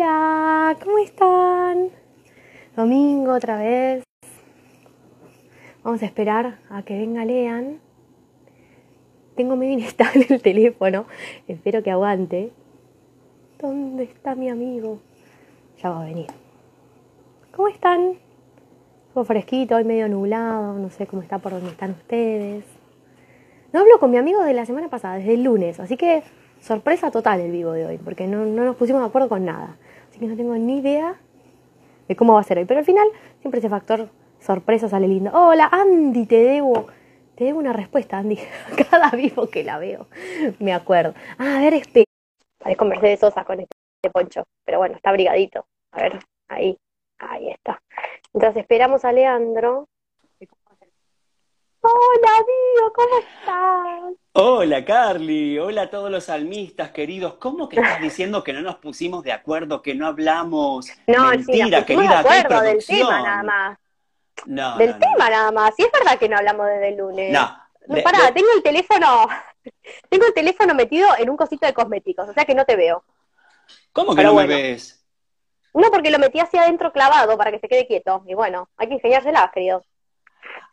Hola, ¿cómo están? Domingo otra vez. Vamos a esperar a que venga Lean. Tengo medio inestable el teléfono. Espero que aguante. ¿Dónde está mi amigo? Ya va a venir. ¿Cómo están? Fue fresquito, hoy medio nublado. No sé cómo está por donde están ustedes. No hablo con mi amigo de la semana pasada, desde el lunes. Así que sorpresa total el vivo de hoy, porque no, no nos pusimos de acuerdo con nada. Así no tengo ni idea de cómo va a ser hoy. Pero al final, siempre ese factor sorpresa sale lindo. Hola, Andy, te debo, te debo una respuesta, Andy. Cada vivo que la veo, me acuerdo. Ah, a ver, espera. Parezco Mercedes Sosa con este poncho, pero bueno, está abrigadito. A ver, ahí, ahí está. Entonces esperamos a Leandro. Hola, amigo, ¿cómo estás? Hola, Carly. Hola a todos los salmistas queridos. ¿Cómo que estás diciendo que no nos pusimos de acuerdo, que no hablamos? No, Mentira, sí, querida, de acuerdo del tema nada más. No, Del no, no. tema nada más. Y es verdad que no hablamos desde el lunes. No. No, pará, de- tengo el teléfono, tengo el teléfono metido en un cosito de cosméticos, o sea que no te veo. ¿Cómo que pero no bueno. me ves? No, porque lo metí hacia adentro clavado para que se quede quieto. Y bueno, hay que ingeniárselas, querido.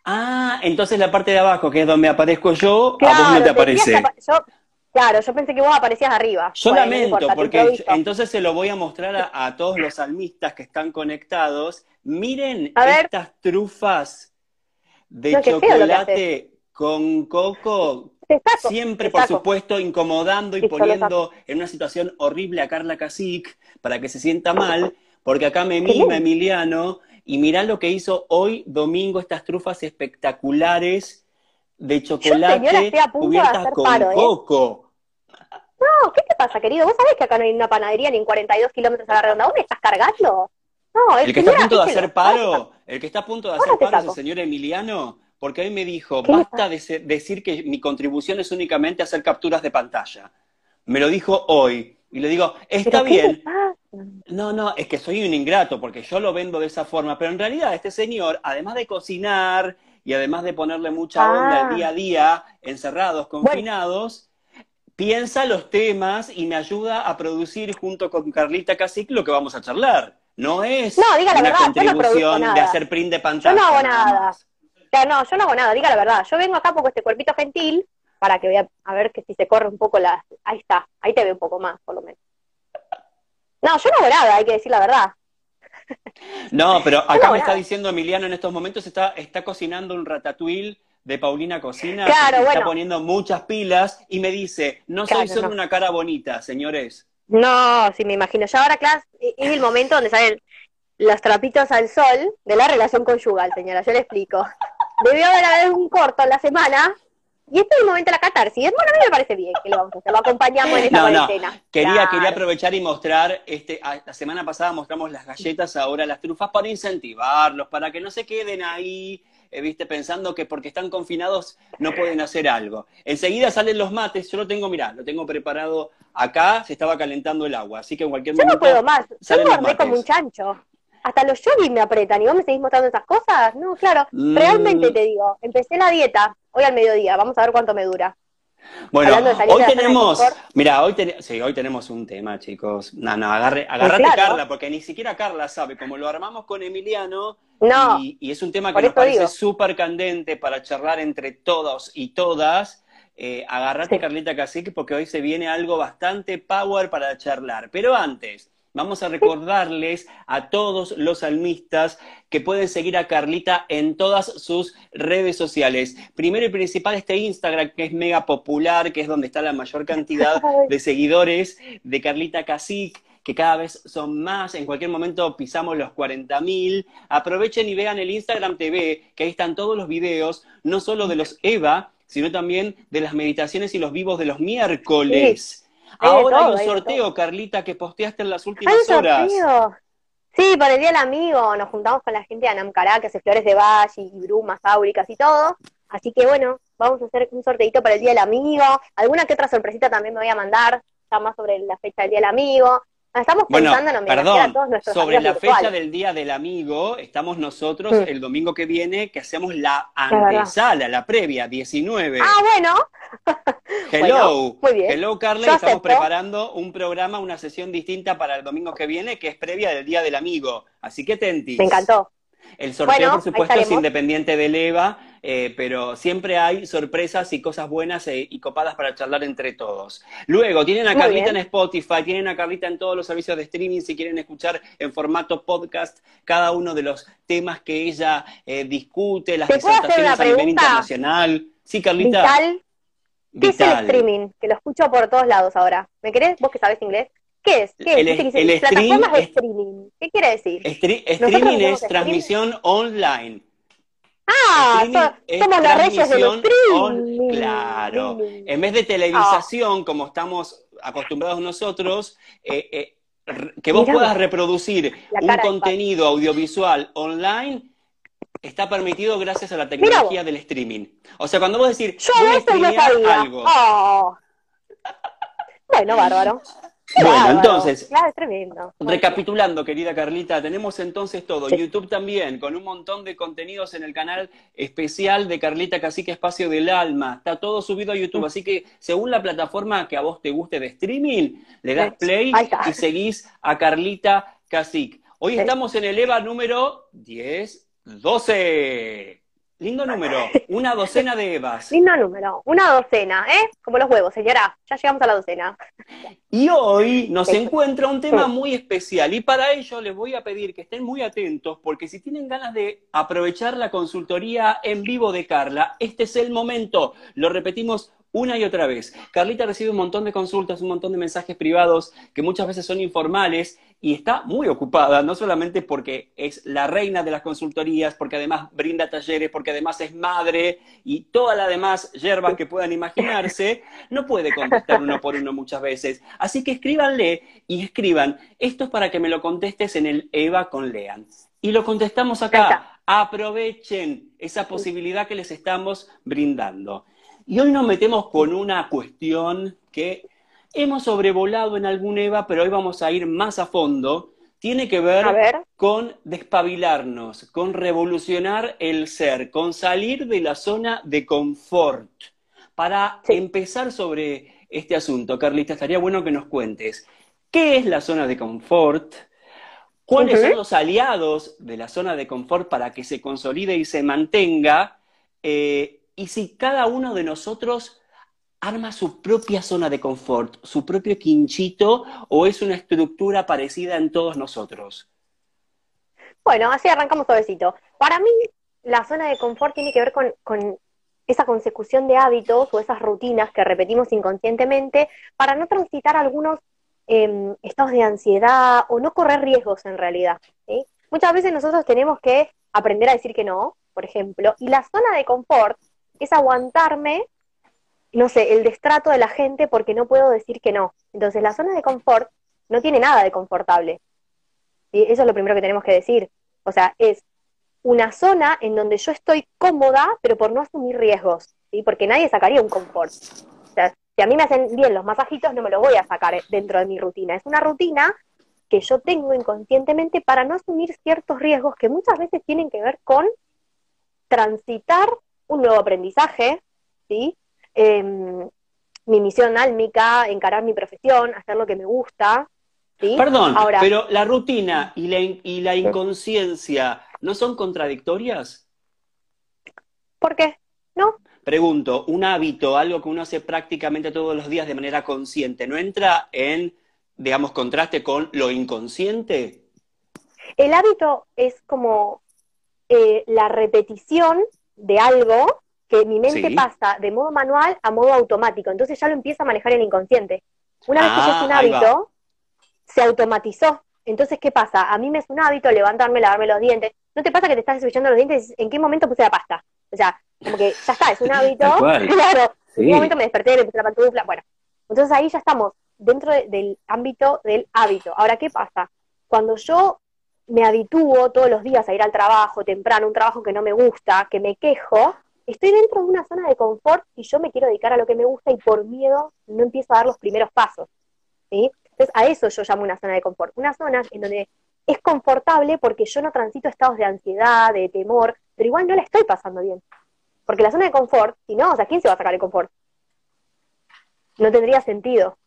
Ah, entonces la parte de abajo, que es donde aparezco yo, a vos no te aparece. apa- yo, claro, yo pensé que vos aparecías arriba. Yo Bueno, no lamento, importa, porque entonces se lo voy a mostrar a, a todos los salmistas que están conectados. Miren estas trufas de No, chocolate con coco, saco, siempre, por supuesto, incomodando y poniendo en una situación horrible a Carla Casic para que se sienta mal, porque acá me mima. Emiliano y mirá lo que hizo hoy domingo estas trufas espectaculares de señora, chocolate de cubiertas con paro, ¿eh? coco. No, ¿qué te pasa, querido? ¿Vos sabés que acá no hay una panadería ni en 42 kilómetros a la redonda? ¿Vos me estás cargando? No, El que está a señora, punto de ¿viste hacer paro, el que está a punto de hacer paro es el señor Emiliano, porque hoy me dijo, ¿Qué le basta de decir que mi contribución es únicamente hacer capturas de pantalla. Me lo dijo hoy. Y le digo, está ¿Pero qué le bien. No, no, es que soy un ingrato porque yo lo vendo de esa forma, pero en realidad este señor, además de cocinar y además de ponerle mucha onda Ah. al día a día, encerrados, confinados, piensa los temas y me ayuda a producir junto con Carlita Casic lo que vamos a charlar. No es No, diga la una verdad, yo no contribución de hacer print de Yo pantalla. no hago nada no, yo no hago nada, diga la verdad. Yo vengo acá porque este cuerpito gentil, para que vea, a ver que si se corre un poco la... Ahí está, ahí te ve un poco más, por lo menos. No, yo no hago nada, hay que decir la verdad. No, pero acá No, me está diciendo Emiliano en estos momentos, está, está cocinando un ratatouille de Paulina Cocina, Claro, y está bueno. poniendo muchas pilas y me dice, no soy Claro, solo no. una cara bonita, señores. No, sí, me imagino. Ya ahora, claro, es el momento donde salen los trapitos al sol de la relación conyugal, señora. Yo le explico. Debió haber un corto en la semana y este es el momento de la catarsis. Bueno, a mí me parece bien que lo vamos a hacer. Lo acompañamos en esta No, no. Quería, Claro. quería aprovechar y mostrar, este, a- la semana pasada mostramos las galletas, ahora las trufas para incentivarlos, para que no se queden ahí, eh, viste, pensando que porque están confinados no pueden hacer algo. Enseguida salen los mates, yo lo tengo, mirá, lo tengo preparado acá, se estaba calentando el agua, así que en cualquier Yo no momento puedo más. Yo engordé como un chancho. Hasta los yogis me apretan y vos me seguís mostrando esas cosas. No, claro. Mm. Realmente te digo, empecé la dieta hoy al mediodía. Vamos a ver cuánto me dura. Bueno, hoy tenemos, mira, hoy, ten- sí, hoy tenemos un tema, chicos. No, no, agarre, agarrate claro. Carla, porque ni siquiera Carla sabe, como lo armamos con Emiliano, No. y, y es un tema que nos parece súper candente para charlar entre todos y todas. Eh, agarrate, Sí. Carlita Cacique, porque hoy se viene algo bastante power para charlar. Pero antes, vamos a recordarles a todos los salmistas que pueden seguir a Carlita en todas sus redes sociales. Primero y principal este Instagram, que es mega popular, que es donde está la mayor cantidad de seguidores de Carlita Cacique que cada vez son más, en cualquier momento pisamos los 40.000. Aprovechen y vean el Instagram TV, que ahí están todos los videos, no solo de los EVA, sino también de las meditaciones y los vivos de los miércoles. Ahora todo, hay un hay sorteo, Carlita, que posteaste en las últimas ¡Ay, un horas. sorteo! Sí, para el Día del Amigo nos juntamos con la gente de Anamcará, que hace flores de valle y brumas áuricas y todo. Así que bueno, vamos a hacer un sorteito para el Día del Amigo. Alguna que otra sorpresita también me voy a mandar, ya más sobre la fecha del Día del Amigo. Estamos Bueno, pensando en homenajear perdón, a todos nuestros sobre la fecha del Día del Amigo, estamos nosotros Mm. el domingo que viene que hacemos la antesala, la previa, 19. Ah, bueno. Hello, bueno, muy bien. hello Carla, Yo y estamos acepto. preparando un programa, una sesión distinta para el domingo que viene, que es previa del Día del Amigo. Así que tentis. Me encantó. El sorteo, Bueno, por supuesto, es independiente del EVA, eh, pero siempre hay sorpresas y cosas buenas eh, y copadas para charlar entre todos. Luego, tienen a Muy Carlita bien. en Spotify, tienen a Carlita en todos los servicios de streaming si quieren escuchar en formato podcast cada uno de los temas que ella eh, discute, las ¿Te puedo hacer disertaciones una a nivel internacional. Sí, Carlita. Vital, ¿qué es el streaming? Que lo escucho por todos lados ahora. ¿Me querés? ¿Vos que sabés inglés? ¿Qué es? ¿Qué El- es? El stream de streaming. ¿Qué quiere decir? Nosotros streaming es streaming. transmisión online. Ah, so- somos los reyes del streaming. claro. En vez de televisación, como estamos acostumbrados nosotros, eh, eh, que vos Mirá puedas reproducir un contenido audiovisual online, está permitido gracias a la tecnología del streaming. O sea, cuando vos decís, Yo voy a eso no sabía. algo. Oh. Bueno, bárbaro. Bueno, entonces, Claro, es tremendo. Recapitulando, querida Carlita, tenemos entonces todo. Sí. YouTube también, con un montón de contenidos en el canal especial de Carlita Cacique Espacio del Alma. Está todo subido a YouTube, así que según la plataforma que a vos te guste de streaming, le das play y seguís a Carlita Cacique. Hoy Sí. estamos en el EVA número 10, 12. Lindo número, una docena de EVAs. Lindo número. Una docena, ¿eh? Como los huevos, señora. Ya llegamos a la docena. Y hoy nos Sí. encuentra un tema muy especial y para ello les voy a pedir que estén muy atentos porque si tienen ganas de aprovechar la consultoría en vivo de Carla, este es el momento. Lo repetimos una y otra vez. Carlita recibe un montón de consultas, un montón de mensajes privados que muchas veces son informales y está muy ocupada, no solamente porque es la reina de las consultorías, porque además brinda talleres, porque además es madre y todas las demás hierbas que puedan imaginarse, no puede contestar uno por uno muchas veces. Así que escríbanle y escriban, esto es para que me lo contestes en el Eva con Lean. Y lo contestamos acá. Aprovechen esa posibilidad que les estamos brindando. Y hoy nos metemos con una cuestión que hemos sobrevolado en algún EVA, pero hoy vamos a ir más a fondo. Tiene que ver, ver. con despabilarnos, con revolucionar el ser, con salir de la zona de confort. Para Sí. empezar sobre este asunto, Carlita, estaría bueno que nos cuentes qué es la zona de confort, cuáles son los aliados de la zona de confort para que se consolide y se mantenga, eh, y si cada uno de nosotros arma su propia zona de confort, su propio quinchito, o es una estructura parecida en todos nosotros. Bueno, así arrancamos suavecito. Para mí, la zona de confort tiene que ver con, esa consecución de hábitos o esas rutinas que repetimos inconscientemente para no transitar algunos em, estados de ansiedad o no correr riesgos en realidad. Muchas veces nosotros tenemos que aprender a decir que no, por ejemplo, y la zona de confort es aguantarme, no sé, el destrato de la gente porque no puedo decir que no. Entonces, la zona de confort no tiene nada de confortable. ¿sí? Eso es lo primero que tenemos que decir. O sea, es una zona en donde yo estoy cómoda, pero por no asumir riesgos, ¿sí? Porque nadie sacaría un confort. O sea, si a mí me hacen bien los masajitos, no me los voy a sacar dentro de mi rutina. Es una rutina que yo tengo inconscientemente para no asumir ciertos riesgos que muchas veces tienen que ver con transitar un nuevo aprendizaje, ¿sí? Em, mi misión álmica, encarar mi profesión, hacer lo que me gusta, ¿sí? Perdón, Ahora, pero la rutina y la, y la inconsciencia no son contradictorias. ¿por qué? ¿No? Pregunto, un hábito, algo que uno hace prácticamente todos los días de manera consciente, ¿no entra en, digamos, contraste con lo inconsciente? El hábito es como eh, la repetición de algo que mi mente Sí. pasa de modo manual a modo automático. Entonces ya lo empieza a manejar el inconsciente. Una vez que ya Ah, es un va. hábito, se automatizó. Entonces, ¿qué pasa? A mí me es un hábito levantarme, lavarme los dientes. ¿No te pasa que te estás cepillando los dientes en qué momento puse la pasta? O sea, como que ya está, es un hábito. Claro. En un momento me desperté, me puse la pantufla. Bueno, entonces ahí ya estamos dentro de- del ámbito del hábito. Ahora, ¿qué pasa? Cuando yo me habitúo todos los días a ir al trabajo temprano, un trabajo que no me gusta, que me quejo, estoy dentro de una zona de confort y yo me quiero dedicar a lo que me gusta y por miedo no empiezo a dar los primeros pasos. ¿sí? Entonces, a eso yo llamo una zona de confort. Una zona en donde es confortable porque yo no transito estados de ansiedad, de temor, pero igual no la estoy pasando bien. Porque la zona de confort, si no, o sea, ¿quién se va a sacar el confort? No tendría sentido.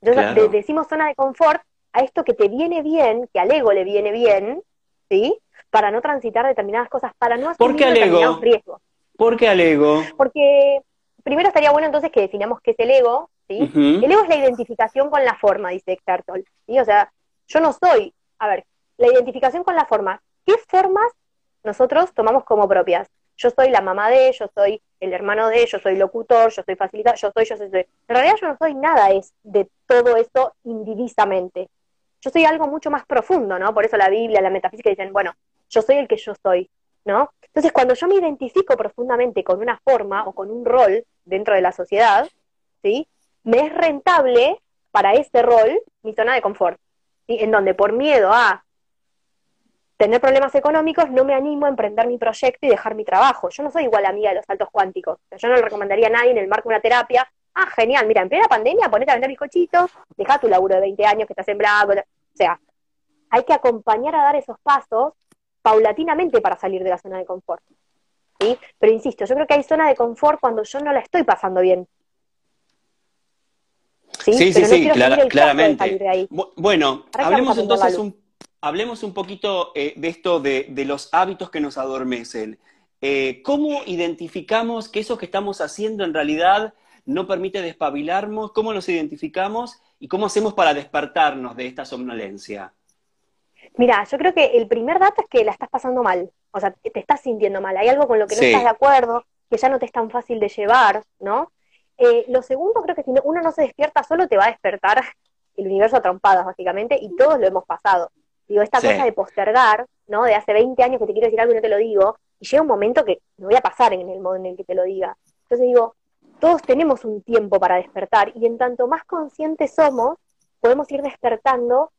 Entonces, decimos zona de confort a esto que te viene bien, que al ego le viene bien, ¿sí? Para no transitar determinadas cosas, para no asumir determinados riesgos. ¿Por qué al ego? Porque primero estaría bueno entonces que definamos qué es el ego, ¿sí? El ego es la identificación con la forma, dice Eckhart Tolle, ¿sí? O sea, yo no soy, a ver, la identificación con la forma, ¿qué formas nosotros tomamos como propias? Yo soy la mamá de, yo soy el hermano de, yo soy locutor, yo soy facilitador, yo soy, yo soy, yo soy. En realidad yo no soy nada es de todo esto indivisamente. Yo soy algo mucho más profundo, ¿no? Por eso la Biblia, la metafísica dicen, bueno, yo soy el que yo soy. ¿no? Entonces, cuando yo me identifico profundamente con una forma o con un rol dentro de la sociedad, ¿sí? Me es rentable para ese rol mi zona de confort, En donde por miedo a tener problemas económicos no me animo a emprender mi proyecto y dejar mi trabajo. Yo no soy igual amiga de los saltos cuánticos. yo no le recomendaría a nadie en el marco de una terapia, ah, genial, mira, en plena pandemia ponete a vender bizcochitos, deja tu laburo de 20 años que estás blanco. O sea, hay que acompañar a dar esos pasos paulatinamente para salir de la zona de confort. ¿sí? Pero insisto, yo creo que hay zona de confort cuando yo no la estoy pasando bien. Sí, sí, sí, claramente. Bueno, hablemos entonces un, hablemos un poquito eh, de esto de, los hábitos que nos adormecen. Eh, ¿Cómo identificamos que eso que estamos haciendo en realidad no permite despabilarnos? ¿Cómo los identificamos y cómo hacemos para despertarnos de esta somnolencia? Mira, yo creo que el primer dato es que la estás pasando mal, o sea, te estás sintiendo mal, hay algo con lo que no estás de acuerdo, que ya no te es tan fácil de llevar, ¿no? Eh, lo segundo, creo que si uno no se despierta solo, te va a despertar el universo a trompadas, básicamente, y todos lo hemos pasado. Digo, esta cosa de postergar, ¿no? De hace 20 años que te quiero decir algo y no te lo digo, y llega un momento que me voy a pasar en el modo en el que te lo diga. Entonces digo, todos tenemos un tiempo para despertar, y en tanto más conscientes somos, podemos ir despertando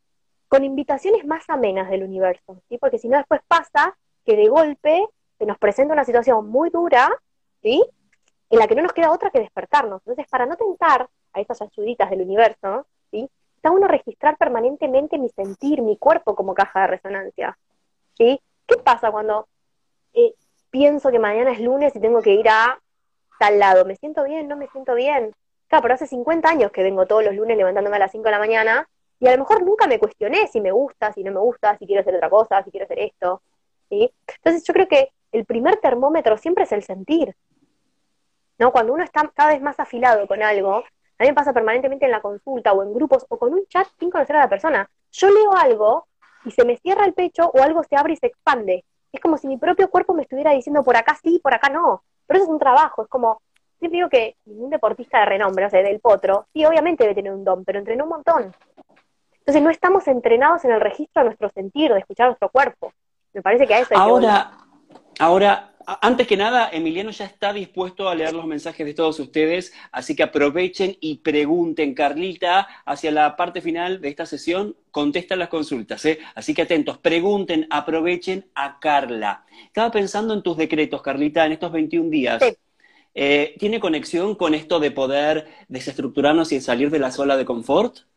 con invitaciones más amenas del universo, ¿sí? Porque si no después pasa que de golpe se nos presenta una situación muy dura, ¿sí? En la que no nos queda otra que despertarnos. Entonces, para no tentar a esas ayuditas del universo, ¿sí? Está uno registrar permanentemente mi sentir, mi cuerpo como caja de resonancia, ¿sí? ¿Qué pasa cuando eh, pienso que mañana es lunes y tengo que ir a tal lado? ¿Me siento bien? ¿No me siento bien? Claro, pero hace 50 años que vengo todos los lunes levantándome a las 5 de la mañana y a lo mejor nunca me cuestioné si me gusta, si no me gusta, si quiero hacer otra cosa, si quiero hacer esto. ¿sí? Entonces yo creo que el primer termómetro siempre es el sentir. ¿no? Cuando uno está cada vez más afilado con algo, a mí me pasa permanentemente en la consulta o en grupos o con un chat sin conocer a la persona. Yo leo algo y se me cierra el pecho o algo se abre y se expande. Es como si mi propio cuerpo me estuviera diciendo por acá sí, por acá no. Pero eso es un trabajo, es como, siempre digo que un deportista de renombre, o sea, del potro, sí, obviamente debe tener un don, pero entrenó un montón. Entonces no estamos entrenados en el registro de nuestro sentir, de escuchar nuestro cuerpo. Me parece que a eso hay ahora, Ahora, antes que nada, Emiliano ya está dispuesto a leer los mensajes de todos ustedes, así que aprovechen y pregunten. Carlita, hacia la parte final de esta sesión, contesta las consultas, ¿eh? Así que atentos, pregunten, aprovechen a Carla. Estaba pensando en tus decretos, Carlita, en estos 21 días. Eh, ¿Tiene conexión con esto de poder desestructurarnos y salir de la zona de confort?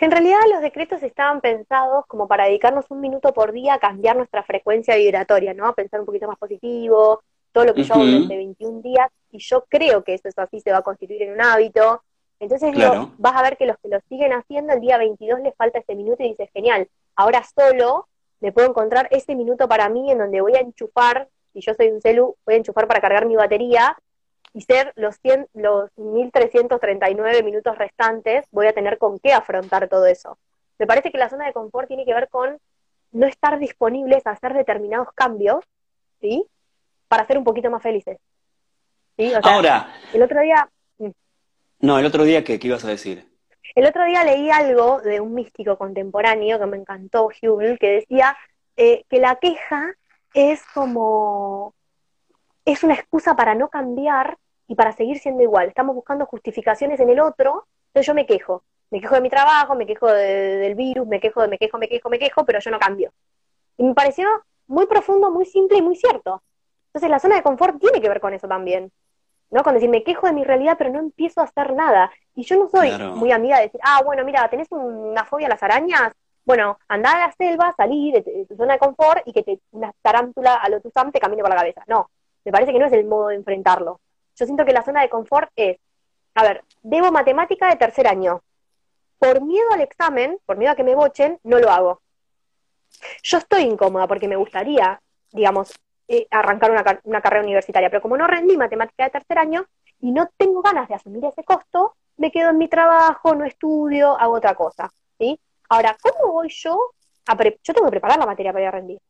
En realidad los decretos estaban pensados como para dedicarnos un minuto por día a cambiar nuestra frecuencia vibratoria, ¿no? A pensar un poquito más positivo, todo lo que yo hago durante 21 días, y yo creo que eso es así, se va a constituir en un hábito. Entonces vas a ver que los que lo siguen haciendo, el día 22 les falta ese minuto y dices, genial, ahora solo me puedo encontrar ese minuto para mí en donde voy a enchufar, si yo soy un celu, voy a enchufar para cargar mi batería y ser los, 100, los 1339 minutos restantes, voy a tener con qué afrontar todo eso. Me parece que la zona de confort tiene que ver con no estar disponibles a hacer determinados cambios, ¿sí? Para ser un poquito más felices. ¿sí? Ahora. El otro día. Mm. No, el otro día, ¿qué, ¿qué ibas a decir? El otro día leí algo de un místico contemporáneo que me encantó, Hugh, que decía eh, que la queja es como. es una excusa para no cambiar y para seguir siendo igual. Estamos buscando justificaciones en el otro, entonces yo me quejo. Me quejo de mi trabajo, me quejo del virus, me quejo, de, me quejo, me quejo, me quejo, pero yo no cambio. Y me pareció muy profundo, muy simple y muy cierto. Entonces la zona de confort tiene que ver con eso también. ¿no? Con decir, me quejo de mi realidad, pero no empiezo a hacer nada. Y yo no soy muy amiga de decir, ah, bueno, mira, tenés una fobia a las arañas, bueno, andá a la selva, salí de, tu zona de confort y que te, una tarántula a lo sam te camine por la cabeza. No, me parece que no es el modo de enfrentarlo. Yo siento que la zona de confort es, a ver, debo matemática de tercer año. Por miedo al examen, por miedo a que me bochen, no lo hago. Yo estoy incómoda porque me gustaría, digamos, eh, arrancar una, una carrera universitaria, pero como no rendí matemática de tercer año y no tengo ganas de asumir ese costo, me quedo en mi trabajo, no estudio, hago otra cosa, ¿sí? Ahora, ¿cómo voy yo a yo tengo que preparar la materia para ir a rendir?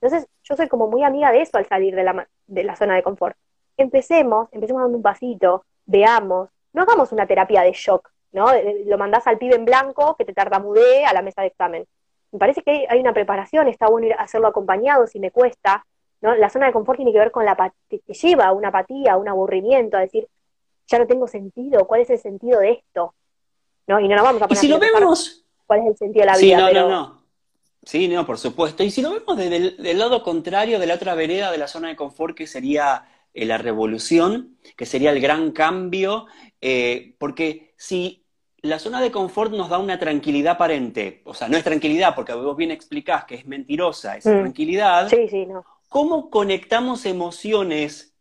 Entonces, yo soy como muy amiga de eso al salir de la, de la zona de confort. Empecemos, empecemos dando un pasito, veamos, no hagamos una terapia de shock, ¿no? Lo mandás al pibe en blanco que te tartamudee a la mesa de examen. Me parece que hay una preparación, está bueno ir a hacerlo acompañado si me cuesta, ¿no? La zona de confort tiene que ver con la que te lleva a una apatía, a un aburrimiento, a decir, ya no tengo sentido, ¿cuál es el sentido de esto? ¿No? Y no nos vamos a poner ¿Y si lo vemos... cuál es el sentido de la vida. Sí, no, no, no. Sí, no, por supuesto. Y si lo vemos desde el del lado contrario, de la otra vereda de la zona de confort, que sería eh, la revolución, que sería el gran cambio, eh, porque si la zona de confort nos da una tranquilidad aparente, o sea, no es tranquilidad, porque vos bien explicás que es mentirosa esa mm. tranquilidad, sí, sí, no. ¿cómo conectamos emociones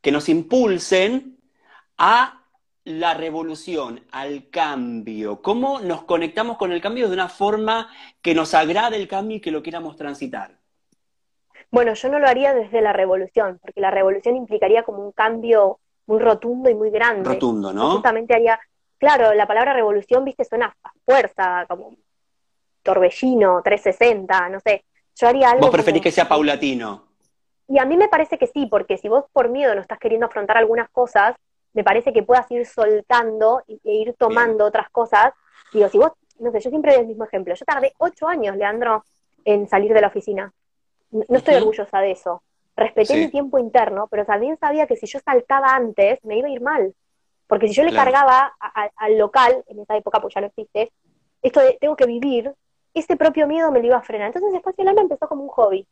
que nos impulsen a la revolución, al cambio? ¿Cómo nos conectamos con el cambio de una forma que nos agrade el cambio y que lo queramos transitar? Bueno, yo no lo haría desde la revolución, porque la revolución implicaría como un cambio muy rotundo y muy grande. Rotundo, ¿no? justamente haría, claro, la palabra revolución, viste, suena a fuerza, como torbellino, 360, no sé. Yo haría algo. ¿Vos preferís que sea paulatino? Y a mí me parece que sí, porque si vos por miedo no estás queriendo afrontar algunas cosas, me parece que puedas ir soltando e ir tomando otras cosas. Digo, si vos, no sé, yo siempre doy el mismo ejemplo. Yo tardé ocho años, Leandro, en salir de la oficina. No estoy orgullosa de eso. Respeté mi tiempo interno, pero también sabía que si yo saltaba antes, me iba a ir mal. Porque si yo le cargaba al local, en esa época, pues ya no existe, esto de tengo que vivir, ese propio miedo me lo iba a frenar. Entonces, Espacio del Alma empezó como un hobby.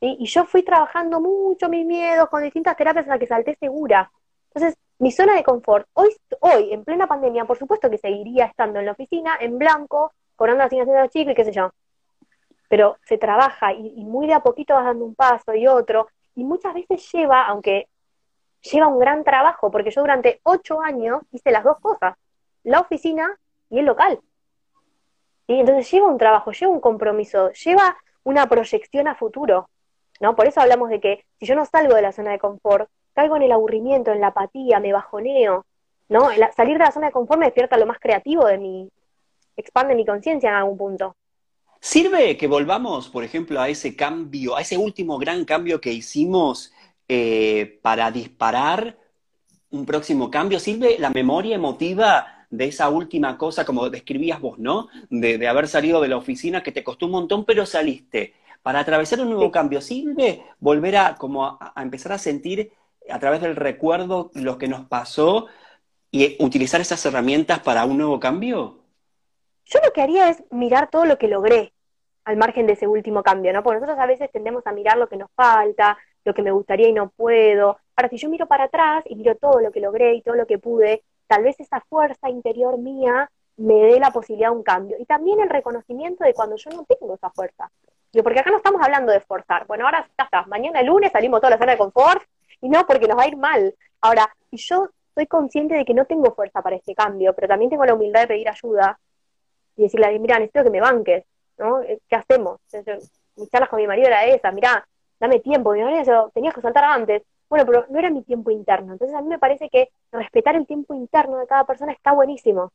Y yo fui trabajando mucho mis miedos con distintas terapias hasta que salté segura. Entonces, mi zona de confort, hoy, hoy, en plena pandemia, por supuesto que seguiría estando en la oficina, en blanco, cobrando la asignación de chico y qué sé yo. Pero se trabaja y, muy de a poquito vas dando un paso y otro, y muchas veces lleva, aunque lleva un gran trabajo, porque yo durante ocho años hice las dos cosas, la oficina y el local. Y entonces lleva un trabajo, lleva un compromiso, lleva una proyección a futuro. ¿no? Por eso hablamos de que si yo no salgo de la zona de confort, caigo en el aburrimiento, en la apatía, me bajoneo, ¿no? salir de la zona de confort me despierta lo más creativo de mí, expande mi conciencia en algún punto. ¿Sirve que volvamos, por ejemplo, a ese cambio, a ese último gran cambio que hicimos eh, para disparar un próximo cambio? ¿Sirve la memoria emotiva de esa última cosa, como describías vos, ¿no? De, haber salido de la oficina que te costó un montón, pero saliste. Para atravesar un nuevo cambio, ¿sirve volver a, como a empezar a sentir a través del recuerdo lo que nos pasó y utilizar esas herramientas para un nuevo cambio? Yo lo que haría es mirar todo lo que logré al margen de ese último cambio, ¿no? Porque nosotros a veces tendemos a mirar lo que nos falta, lo que me gustaría y no puedo. Ahora, si yo miro para atrás y miro todo lo que logré y todo lo que pude, tal vez esa fuerza interior mía me dé la posibilidad de un cambio. Y también el reconocimiento de cuando yo no tengo esa fuerza. Porque acá no estamos hablando de esforzar. Bueno, ahora ya está, mañana lunes salimos toda la zona de confort y no, porque nos va a ir mal. Ahora, si yo soy consciente de que no tengo fuerza para este cambio, pero también tengo la humildad de pedir ayuda y decirle, mira, necesito que me banques, ¿no? Eh, ¿Qué hacemos? mis charlas con mi marido era esa, mira, dame tiempo. Mi marido tenías que saltar antes. Bueno, pero no era mi tiempo interno. Entonces a mí me parece que respetar el tiempo interno de cada persona está buenísimo.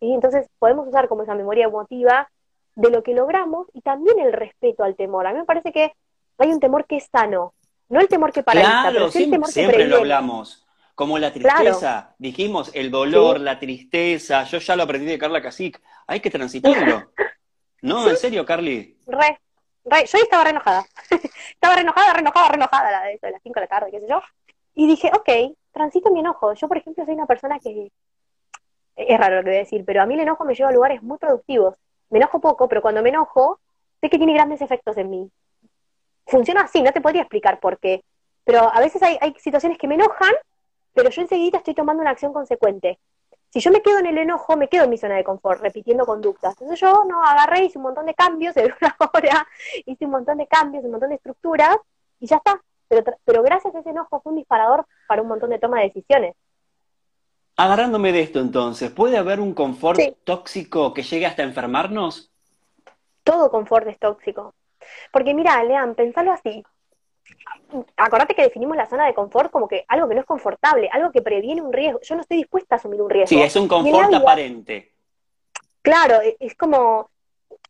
y Entonces podemos usar como esa memoria emotiva de lo que logramos y también el respeto al temor. A mí me parece que hay un temor que es sano, no el temor que paraliza, pero el temor que siempre lo hablamos. Como la tristeza, dijimos el dolor, la tristeza, yo ya lo aprendí de Carla Casic, hay que transitarlo. no, en serio, Carly. Re, re, yo estaba re enojada. estaba re enojada, re enojada, re enojada, la de, las 5 de la tarde, qué sé yo. Y dije, ok, transito mi enojo. Yo, por ejemplo, soy una persona que, es raro lo que voy a decir, pero a mí el enojo me lleva a lugares muy productivos. Me enojo poco, pero cuando me enojo, sé que tiene grandes efectos en mí funciona así, no te podría explicar por qué. Pero a veces hay, hay situaciones que me enojan pero yo enseguida estoy tomando una acción consecuente. Si yo me quedo en el enojo, me quedo en mi zona de confort, repitiendo conductas. Entonces yo no agarré, hice un montón de cambios en una hora, hice un montón de cambios, un montón de estructuras, y ya está. Pero, pero gracias a ese enojo fue un disparador para un montón de toma de decisiones. Agarrándome de esto entonces, ¿puede haber un confort tóxico que llegue hasta enfermarnos? Todo confort es tóxico. Porque mira, Lean, pensalo así. Acordate que definimos la zona de confort como que algo que no es confortable, algo que previene un riesgo. Yo no estoy dispuesta a asumir un riesgo. Sí, es un confort aparente. Claro, e, es como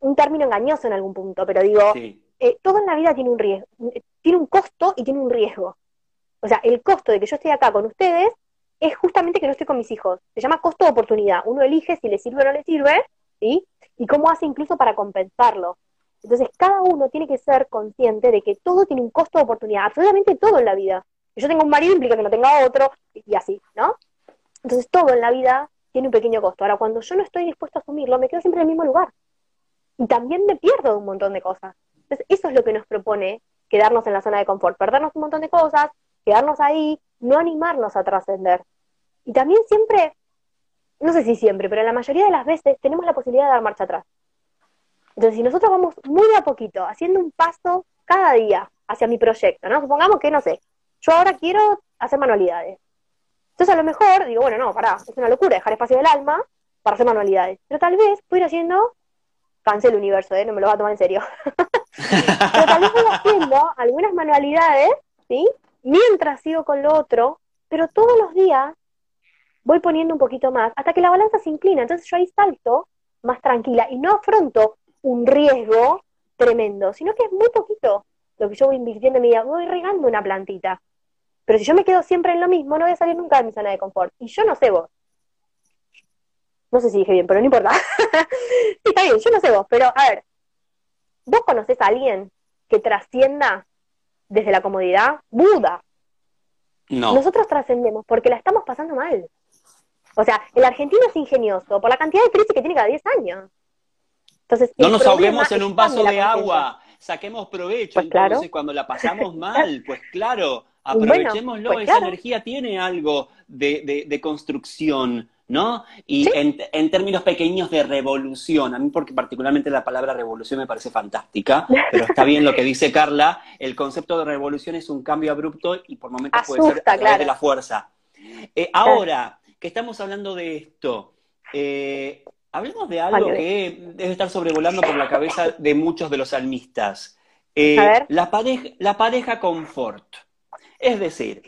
un término engañoso en algún punto, pero digo, eh, todo en la vida tiene un riesgo, tiene un costo y tiene un riesgo. O sea, el costo de que yo esté acá con ustedes es justamente que no estoy con mis hijos. Se llama costo de oportunidad. Uno elige si le sirve o no le sirve, ¿sí? Y cómo hace incluso para compensarlo. Entonces, cada uno tiene que ser consciente de que todo tiene un costo de oportunidad, absolutamente todo en la vida. Yo tenga un marido implica que no tenga otro, y así, ¿no? Entonces, todo en la vida tiene un pequeño costo. Ahora, cuando yo no estoy dispuesto a asumirlo, me quedo siempre en el mismo lugar. Y también me pierdo un montón de cosas. Entonces, eso es lo que nos propone quedarnos en la zona de confort, perdernos un montón de cosas, quedarnos ahí, no animarnos a trascender. Y también siempre, no sé si siempre, pero la mayoría de las veces tenemos la posibilidad de dar marcha atrás. Entonces, si nosotros vamos muy a poquito, haciendo un paso cada día hacia mi proyecto, ¿no? Supongamos que, no sé, yo ahora quiero hacer manualidades. Entonces, a lo mejor digo, bueno, no, pará, es una locura dejar espacio del alma para hacer manualidades. Pero tal vez puedo ir haciendo, cancel el universo, ¿eh? No me lo va a tomar en serio. Pero tal vez voy haciendo algunas manualidades, ¿sí? Mientras sigo con lo otro, pero todos los días voy poniendo un poquito más hasta que la balanza se inclina. Entonces yo ahí salto más tranquila y no afronto un riesgo tremendo, sino que es muy poquito lo que yo voy invirtiendo en mi vida, voy regando una plantita. Pero si yo me quedo siempre en lo mismo, no voy a salir nunca de mi zona de confort. Y yo no sé vos. No sé si dije bien, pero no importa. sí, está bien, yo no sé vos, pero a ver, ¿vos conocés a alguien que trascienda desde la comodidad? Buda. No. Nosotros trascendemos porque la estamos pasando mal. O sea, el argentino es ingenioso por la cantidad de crisis que tiene cada 10 años no nos ahoguemos en un vaso de agua, saquemos provecho. Pues Entonces, cuando la pasamos mal, pues claro, aprovechémoslo, pues esa energía tiene algo de, construcción, ¿no? Y en, términos pequeños de revolución, a mí porque particularmente la palabra revolución me parece fantástica, pero está bien lo que dice Carla, el concepto de revolución es un cambio abrupto y por momentos puede ser a través de la fuerza. Eh, ahora que estamos hablando de esto, eh, Hablemos de algo que debe estar sobrevolando por la cabeza de muchos de los salmistas. Eh, la, pareja, la pareja confort. Es decir,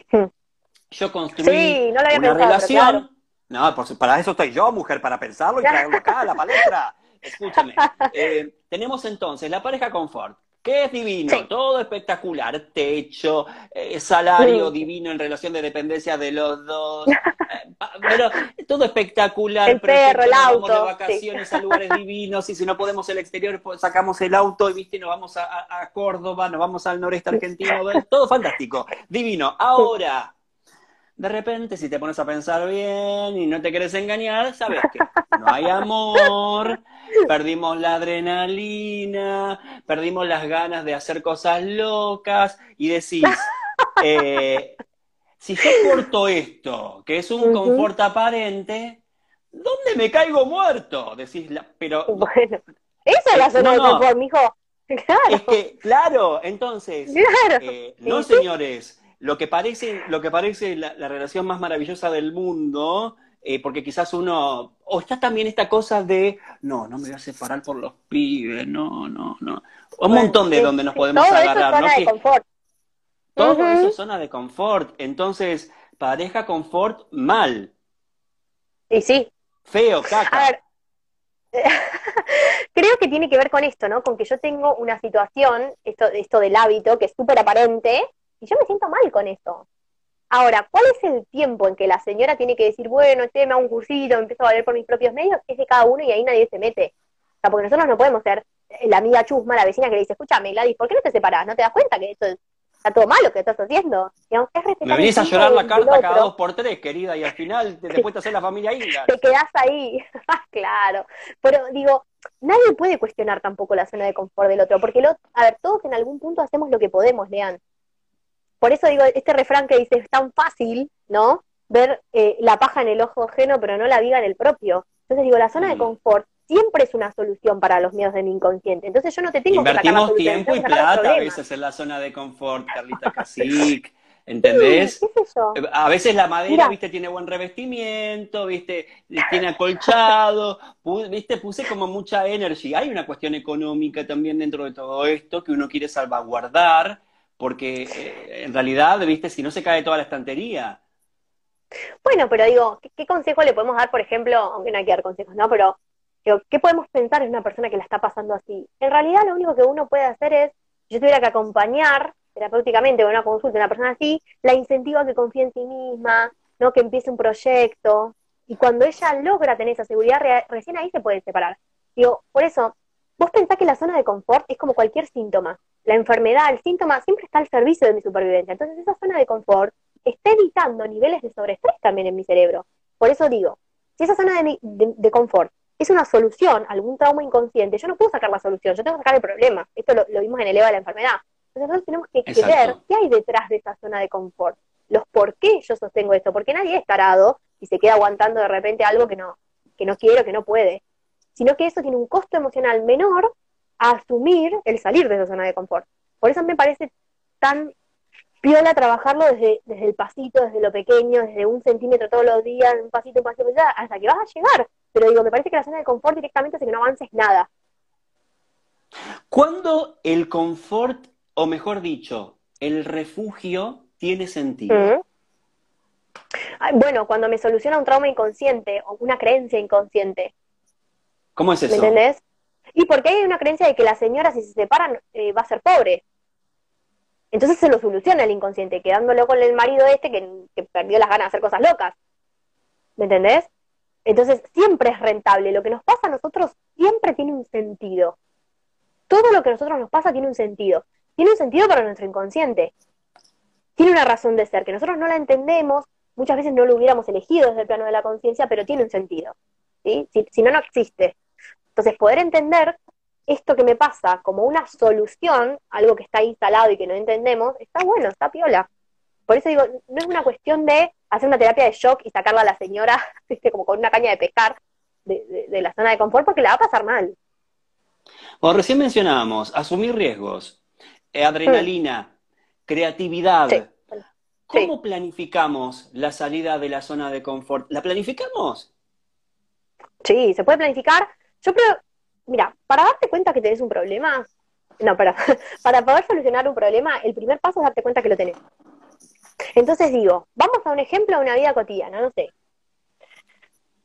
yo construí una relación. No, para eso estoy yo, mujer, para pensarlo y traerlo acá a la palestra. Escúchame. Eh, tenemos entonces la pareja confort que es divino, todo espectacular, techo, eh, salario divino en relación de dependencia de los dos, eh, pero todo espectacular, el perro, el auto, de vacaciones a lugares divinos y si no podemos el exterior pues sacamos el auto y viste nos vamos a, a Córdoba, nos vamos al noreste argentino, todo fantástico, divino. Ahora, de repente, si te pones a pensar bien y no te quieres engañar, sabes que no hay amor, perdimos la adrenalina, perdimos las ganas de hacer cosas locas y decís, eh, si yo corto esto, que es un confort aparente, ¿dónde me caigo muerto? Decís, pero... Bueno, esa es la zona de confort, mijo. Claro. Es que, claro, entonces, eh, no señores, lo que parece, lo que parece la, relación más maravillosa del mundo, eh, porque quizás uno, o está también esta cosa de, no, no me voy a separar por los pibes, no, no, no. Un montón de donde nos podemos agarrar, zona De confort. Todo eso es zona de confort. Entonces, pareja confort mal. Y sí. Feo, caca. A ver, creo que tiene que ver con esto, ¿no? Con que yo tengo una situación, esto, esto del hábito, que es súper aparente, y yo me siento mal con eso. Ahora, ¿cuál es el tiempo en que la señora tiene que decir, bueno, este me hago un cursito, me empiezo a valer por mis propios medios? Es de cada uno y ahí nadie se mete. O sea, porque nosotros no podemos ser la amiga chusma, la vecina que le dice, escúchame, Gladys, ¿por qué no te separas? ¿No te das cuenta que esto está todo malo que estás haciendo? me venís a llorar la carta cada dos por tres, querida, y al final te, después te hacer la familia Inga. Te quedás ahí, claro. Pero digo, nadie puede cuestionar tampoco la zona de confort del otro, porque, lo, a ver, todos en algún punto hacemos lo que podemos, Lean. Por eso digo, este refrán que dice, es tan fácil, ¿no? ver eh, la paja en el ojo ajeno, pero no la viga en el propio. Entonces digo, la zona de Mm. confort siempre es una solución para los miedos de mi inconsciente. Entonces yo no te tengo que sacar la Invertimos tiempo y que plata a veces en la zona de confort, Carlita Casic, ¿entendés? Sí, qué sé yo. A veces la madera, viste, tiene buen revestimiento, viste, tiene acolchado, viste, puse como mucha energy. Hay una cuestión económica también dentro de todo esto que uno quiere salvaguardar, porque eh, en realidad, viste, si no se cae toda la estantería. Bueno, pero digo, ¿qué, qué consejo le podemos dar, por ejemplo, aunque no hay que dar consejos, ¿no? Pero digo, ¿qué podemos pensar en una persona que la está pasando así? En realidad lo único que uno puede hacer es, yo tuviera que acompañar terapéuticamente con una consulta a una persona así, la incentivo a que confíe en sí misma, ¿no? Que empiece un proyecto. Y cuando ella logra tener esa seguridad, re- recién ahí se pueden separar. Digo, por eso, vos pensás que la zona de confort es como cualquier síntoma. La enfermedad, el síntoma, siempre está al servicio de mi supervivencia. Entonces esa zona de confort está evitando niveles de sobreestrés también en mi cerebro. Por eso digo, si esa zona de, mi- de- de confort es una solución a algún trauma inconsciente, yo no puedo sacar la solución, yo tengo que sacar el problema. Esto lo, lo vimos en el EVA de la enfermedad. Entonces nosotros tenemos que Exacto. ver qué hay detrás de esa zona de confort, los por qué yo sostengo esto, porque nadie es tarado y se queda aguantando de repente algo que no, que no quiero, que no puede, sino que eso tiene un costo emocional menor a asumir el salir de esa zona de confort. Por eso me parece tan piola trabajarlo desde, desde el pasito, desde lo pequeño, desde un centímetro todos los días, un pasito, un pasito, ya, hasta que vas a llegar. Pero digo, me parece que la zona de confort directamente hace que no avances nada. ¿Cuándo el confort, o mejor dicho, el refugio tiene sentido? ¿Mm? Ay, Bueno, cuando me soluciona un trauma inconsciente o una creencia inconsciente, ¿Cómo es ¿me eso? entendés? Y porque hay una creencia de que la señora si se separan eh, va a ser pobre. Entonces se lo soluciona el inconsciente, quedándolo con el marido este que, que perdió las ganas de hacer cosas locas. ¿Me entendés? Entonces siempre es rentable. Lo que nos pasa a nosotros siempre tiene un sentido. Todo lo que a nosotros nos pasa tiene un sentido. Tiene un sentido para nuestro inconsciente. Tiene una razón de ser, que nosotros no la entendemos, muchas veces no lo hubiéramos elegido desde el plano de la conciencia, pero tiene un sentido. ¿sí? Si, si no, no existe. Entonces, poder entender esto que me pasa como una solución, algo que está instalado y que no entendemos, está bueno, está piola. Por eso digo, no es una cuestión de hacer una terapia de shock y sacarla a la señora, ¿viste? como con una caña de pescar de, de- de la zona de confort, porque la va a pasar mal. Bueno, recién mencionábamos asumir riesgos, eh, adrenalina, creatividad. Sí. ¿Cómo planificamos la salida de la zona de confort? ¿La planificamos? Sí, se puede planificar. Yo creo, mira, para darte cuenta que tenés un problema, no, para, para poder solucionar un problema, el primer paso es darte cuenta que lo tenés. Entonces digo, vamos a un ejemplo de una vida cotidiana, no sé.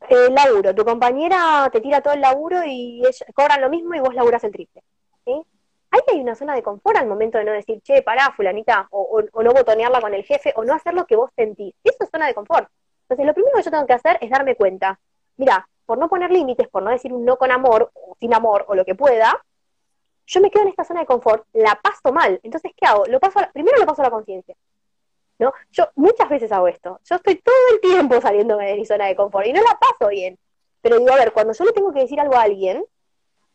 El laburo, tu compañera te tira todo el laburo y ella- cobran lo mismo y vos laburas el triple. Ahí hay una zona de confort al momento de no decir, che, pará, fulanita, o, o- o no botonearla con el jefe, o no hacer lo que vos sentís. Eso es zona de confort. Entonces, lo primero que yo tengo que hacer es darme cuenta, mira, por no poner límites, por no decir un no con amor, o sin amor, o lo que pueda, yo me quedo en esta zona de confort, la paso mal. Entonces, ¿qué hago? Lo paso a la- primero lo paso a la conciencia. ¿No? Yo muchas veces hago esto. Yo estoy todo el tiempo saliendo de mi zona de confort y no la paso bien. Pero digo, a ver, cuando yo le tengo que decir algo a alguien,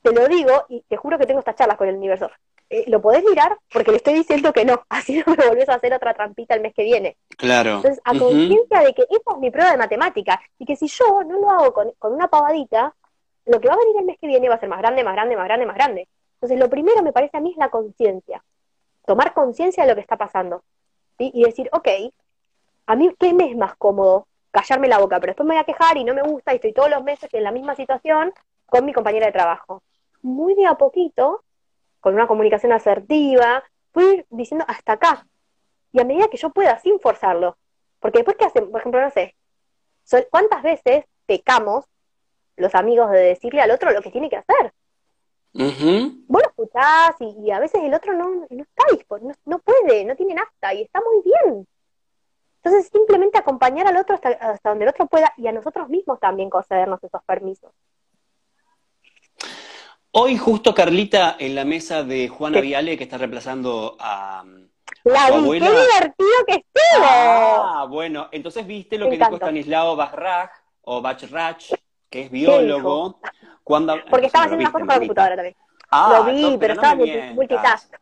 te lo digo y te juro que tengo estas charlas con el universo. Eh, ¿Lo podés mirar? Porque le estoy diciendo que no. Así no me volvés a hacer otra trampita el mes que viene. Claro. Entonces, a Ujú. conciencia de que esa es mi prueba de matemática y que si yo no lo hago con, con una pavadita, lo que va a venir el mes que viene va a ser más grande, más grande, más grande, más grande. Entonces, lo primero me parece a mí es la conciencia. Tomar conciencia de lo que está pasando. ¿sí? Y decir, ok, a mí, ¿qué me es más cómodo? Callarme la boca, pero después me voy a quejar y no me gusta y estoy todos los meses en la misma situación con mi compañera de trabajo. Muy de a poquito, con una comunicación asertiva, a ir diciendo hasta acá. Y a medida que yo pueda, sin forzarlo. Porque después, ¿qué hacen? Por ejemplo, no sé, ¿cuántas veces pecamos los amigos de decirle al otro lo que tiene que hacer? Ujú. Vos lo escuchás y, y a veces el otro no, no está disponible, no, no puede, no tiene nafta y está muy bien. Entonces, simplemente acompañar al otro hasta, hasta donde el otro pueda y a nosotros mismos también concedernos esos permisos. Hoy justo Carlita en la mesa de Juana. Viale que está reemplazando a... La ¿Tu vi, abuela? qué divertido que estuvo. Ah, bueno, entonces viste lo Me que dijo. Stanislao Bachrach o Bachrach, que es biólogo, cuando... Porque estaba haciendo unas viste, cosas con la computadora también. Ah, Lo vi, no, pero no estaba multi- multitask.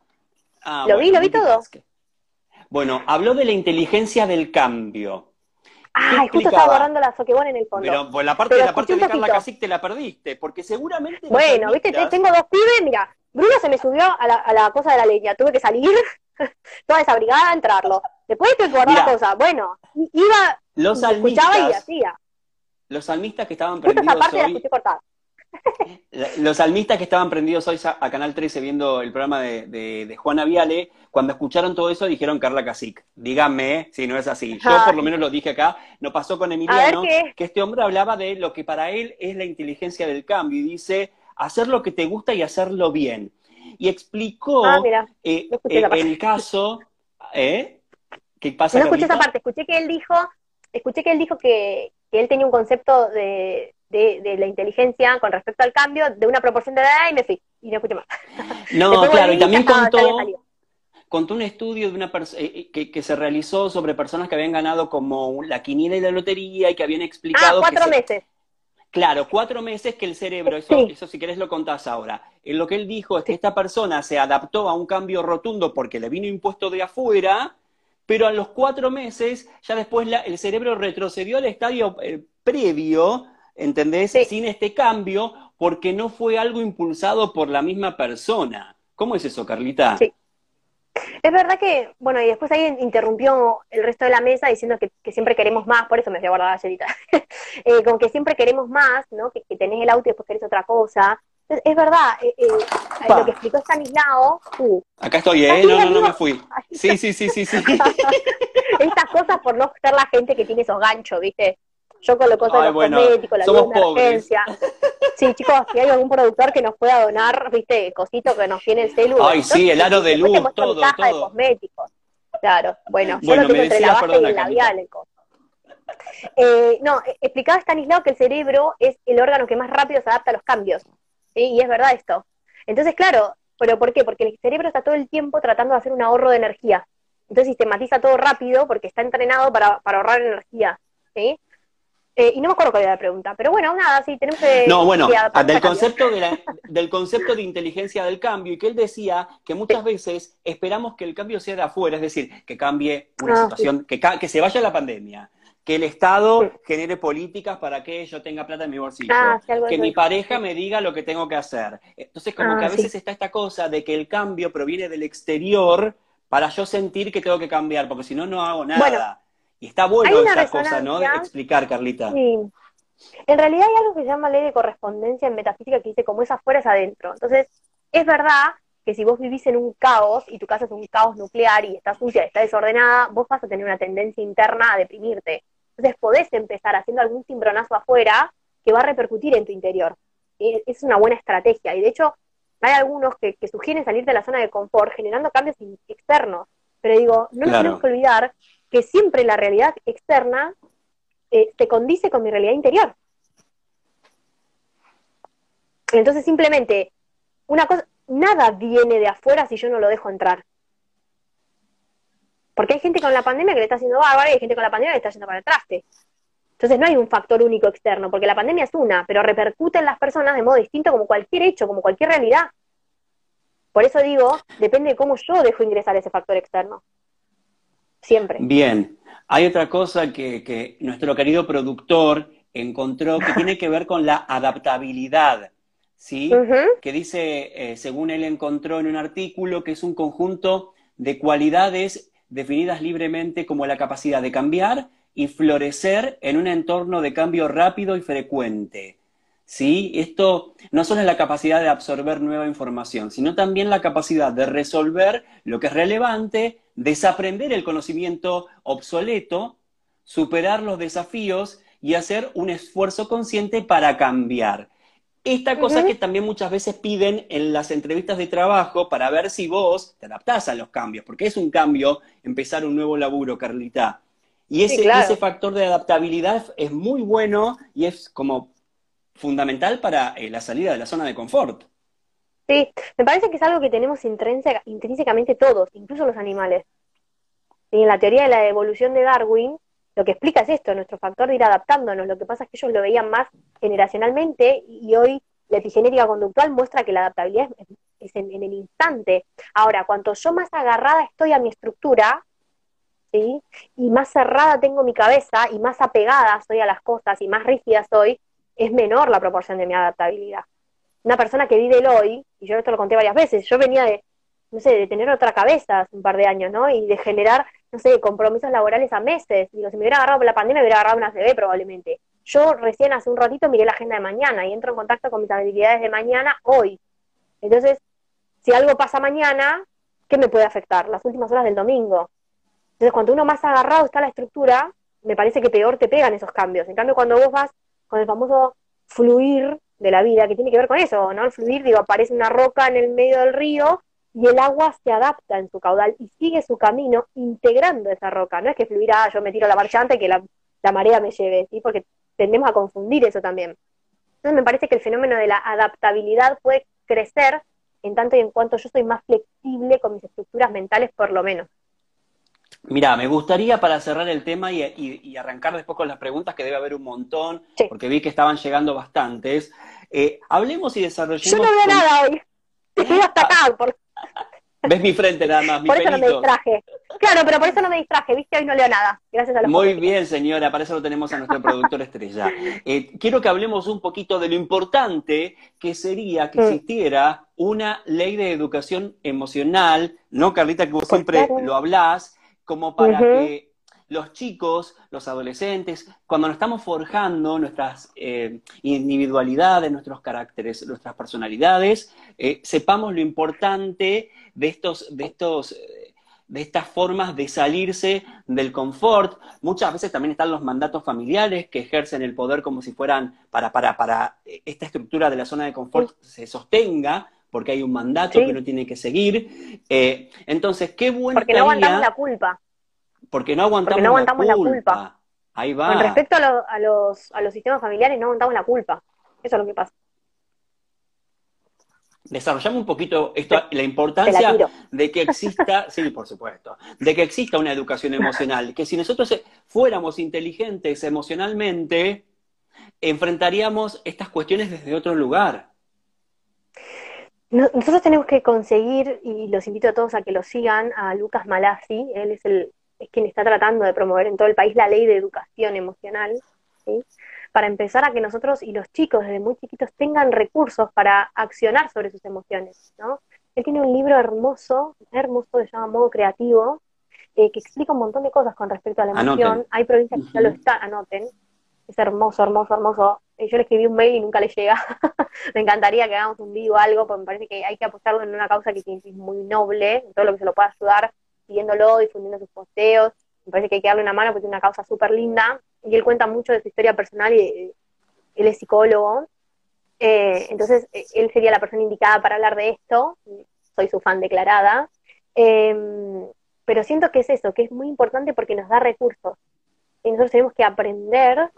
Ah, Lo vi, lo vi todo. Bueno, habló de la inteligencia del cambio. Ay, justo estaba borrando la Soquebón en el fondo. Pero pues, la parte, la parte de Carla Casic te la perdiste, porque seguramente... Bueno, viste, tengo dos pibes, mira, Bruno se me subió a la, a la cosa de la leña, tuve que salir toda desabrigada a entrarlo. Después te guardar cosas. Bueno, iba, los escuchaba y hacía. Los salmistas que estaban prendidos hoy... Los salmistas que estaban prendidos hoy a Canal 13 viendo el programa de, de, Juana Viale, cuando escucharon todo eso dijeron Carla Casic. Díganme ¿eh? si no es así. Yo por lo menos lo dije acá, no pasó con Emiliano, que este hombre hablaba de lo que para él es la inteligencia del cambio y dice hacer lo que te gusta y hacerlo bien. Y explicó ah, eh, eh, el caso... ¿eh? ¿Qué pasa, no escuché esa parte, escuché que él dijo, escuché que él dijo que, que él tenía un concepto de de, la inteligencia con respecto al cambio de una proporción de edad y me fui, y no escuché más. No, claro, y también contó, contó un estudio de una eh, eh, que, se realizó sobre personas que habían ganado como la quiniela y la lotería y que habían explicado... Ah, cuatro meses. Claro, cuatro meses que el cerebro, eso, eso si querés lo contás ahora. En lo que él dijo es que esta persona se adaptó a un cambio rotundo porque le vino impuesto de afuera, pero a los cuatro meses ya después el cerebro retrocedió al estadio eh, previo ¿entendés? Sin este cambio, porque no fue algo impulsado por la misma persona. ¿Cómo es eso, Carlita? Sí. Es verdad que, bueno, y después ahí interrumpió el resto de la mesa diciendo que, siempre queremos más, por eso me fui a guardar la galletita. eh, como que siempre queremos más, ¿no? Que, tenés el auto y después querés otra cosa. es verdad, eh, eh, lo que explicó Stanislao. Uh, Acá estoy, ¿eh? No, no, no me fui. Sí, sí, sí, sí, sí. Estas cosas por no ser la gente que tiene esos ganchos, ¿viste? Yo con lo cosas de los cosméticos, la luz de emergencia. Sí, chicos, si hay algún productor que nos pueda donar, viste, cosito que nos tiene el celular. Ay, sí, el aro de luz, todo, todo. de cosméticos. Claro, bueno, yo lo tengo entre la base y el labial, el coso. Eh, no, e, explicaba Stanislao que el cerebro es el órgano que más rápido se adapta a los cambios. Y es verdad esto. Entonces, claro, ¿pero por qué? Porque el cerebro está todo el tiempo tratando de hacer un ahorro de energía. Entonces sistematiza todo rápido porque está entrenado para, para ahorrar energía. ¿sí? Eh, y no me acuerdo cuál era la pregunta, pero bueno, nada, sí, tenemos que... No, bueno, del concepto, de del concepto de inteligencia del cambio, y que él decía que muchas veces esperamos que el cambio sea de afuera, es decir, que cambie una ah, situación, que, que se vaya la pandemia, que el Estado genere políticas para que yo tenga plata en mi bolsillo, ah, que mi pareja me diga lo que tengo que hacer. Entonces, como ah, que a veces está esta cosa de que el cambio proviene del exterior para yo sentir que tengo que cambiar, porque si no, no hago nada. Y está bueno esa cosa, ¿no? De explicar, Carlita. Sí. En realidad hay algo que se llama ley de correspondencia en metafísica que dice como es afuera es adentro. Entonces, es verdad que si vos vivís en un caos y tu casa es un caos nuclear y está sucia, está desordenada, vos vas a tener una tendencia interna a deprimirte. Entonces podés empezar haciendo algún timbronazo afuera que va a repercutir en tu interior. Es una buena estrategia. Y de hecho, hay algunos que, sugieren salir de la zona de confort generando cambios externos. Pero digo, no nos tenemos que olvidar que siempre la realidad externa eh, se condice con mi realidad interior. Entonces simplemente, una cosa, nada viene de afuera si yo no lo dejo entrar. Porque hay gente con la pandemia que le está haciendo bárbaro y hay gente con la pandemia que le está haciendo para el traste. Entonces no hay un factor único externo, porque la pandemia es una, pero repercute en las personas de modo distinto como cualquier hecho, como cualquier realidad. Por eso digo, depende de cómo yo dejo ingresar ese factor externo. Siempre. Bien. Hay otra cosa que, nuestro querido productor encontró que tiene que ver con la adaptabilidad. ¿Sí? Que dice, eh, según él encontró en un artículo, que es un conjunto de cualidades definidas libremente como la capacidad de cambiar y florecer en un entorno de cambio rápido y frecuente. ¿Sí? Esto no solo es la capacidad de absorber nueva información, sino también la capacidad de resolver lo que es relevante desaprender el conocimiento obsoleto, superar los desafíos y hacer un esfuerzo consciente para cambiar. Esta cosa que también muchas veces piden en las entrevistas de trabajo para ver si vos te adaptás a los cambios, porque es un cambio empezar un nuevo laburo, Carlita. Y ese, ese factor de adaptabilidad es muy bueno y es como fundamental para eh, la salida de la zona de confort. Sí, me parece que es algo que tenemos intrínsecamente todos, incluso los animales. Y en la teoría de la evolución de Darwin, lo que explica es esto, nuestro factor de ir adaptándonos. Lo que pasa es que ellos lo veían más generacionalmente y hoy la epigenética conductual muestra que la adaptabilidad es, en, el instante. Ahora, cuanto yo más agarrada estoy a mi estructura, ¿sí? Y más cerrada tengo mi cabeza y más apegada soy a las cosas y más rígida soy, es menor la proporción de mi adaptabilidad. Una persona que vive el hoy, y yo esto lo conté varias veces, yo venía de, no sé, de tener otra cabeza hace un par de años, ¿no? Y de generar, no sé, compromisos laborales a meses. Digo, si me hubiera agarrado por la pandemia, me hubiera agarrado una CB probablemente. Yo recién hace un ratito miré la agenda de mañana y entro en contacto con mis habilidades de mañana hoy. Entonces, si algo pasa mañana, ¿qué me puede afectar? Las últimas horas del domingo. Entonces, cuando uno más agarrado está a la estructura, me parece que peor te pegan esos cambios. En cambio, cuando vos vas con el famoso fluir de la vida, que tiene que ver con eso, ¿no? El fluir, digo, aparece una roca en el medio del río y el agua se adapta en su caudal y sigue su camino integrando esa roca. No es que fluir, ah, yo me tiro la marchante y que la, la marea me lleve, ¿sí? Porque tendemos a confundir eso también. Entonces me parece que el fenómeno de la adaptabilidad puede crecer en tanto y en cuanto yo soy más flexible con mis estructuras mentales, por lo menos. Mira, me gustaría para cerrar el tema y, arrancar después con las preguntas, que debe haber un montón, porque vi que estaban llegando bastantes. Eh, hablemos y desarrollemos. Yo no veo nada hoy. Estoy hasta acá. Por... Ves mi frente nada más, mi Por eso no me distraje. Claro, pero por eso no me distraje, viste, hoy no leo nada. Gracias a los Muy bien, señora, para eso lo tenemos a nuestro productor estrella. Eh, quiero que hablemos un poquito de lo importante que sería que mm. existiera una ley de educación emocional, ¿no, Carlita? Que vos siempre lo hablás, como para que los chicos, los adolescentes, cuando nos estamos forjando nuestras eh, individualidades, nuestros caracteres, nuestras personalidades, eh, sepamos lo importante de estos, de estos eh, de estas formas de salirse del confort. Muchas veces también están los mandatos familiares que ejercen el poder como si fueran para, para, para esta estructura de la zona de confort se sostenga, porque hay un mandato que uno tiene que seguir. Eh, entonces, qué bueno. Porque no aguantamos la culpa. Porque no aguantamos, no aguantamos la, culpa. Ahí va. Con respecto a, los, a los sistemas familiares, no aguantamos la culpa. Eso es lo que pasa. Desarrollamos un poquito esto, la importancia de que exista, sí, por supuesto, de que exista una educación emocional, que si nosotros fuéramos inteligentes emocionalmente, enfrentaríamos estas cuestiones desde otro lugar. Nosotros tenemos que conseguir, y los invito a todos a que lo sigan, a Lucas Malassi, él es, el, es quien está tratando de promover en todo el país la ley de educación emocional, para empezar a que nosotros y los chicos desde muy chiquitos tengan recursos para accionar sobre sus emociones. ¿no? Él tiene un libro hermoso, hermoso, se llama Modo Creativo, eh, que explica un montón de cosas con respecto a la emoción. Hay provincias que ya lo están, anoten. Es hermoso, hermoso, hermoso yo le escribí un mail y nunca le llega. me encantaría que hagamos un video o algo, porque me parece que hay que apostarlo en una causa que es muy noble, en todo lo que se lo pueda ayudar, siguiéndolo, difundiendo sus posteos. Me parece que hay que darle una mano porque es una causa súper linda. Y él cuenta mucho de su historia personal y él es psicólogo. Eh, entonces, eh, él sería la persona indicada para hablar de esto. Soy su fan declarada. Em, pero siento que es eso, que es muy importante porque nos da recursos. Y nosotros tenemos que aprender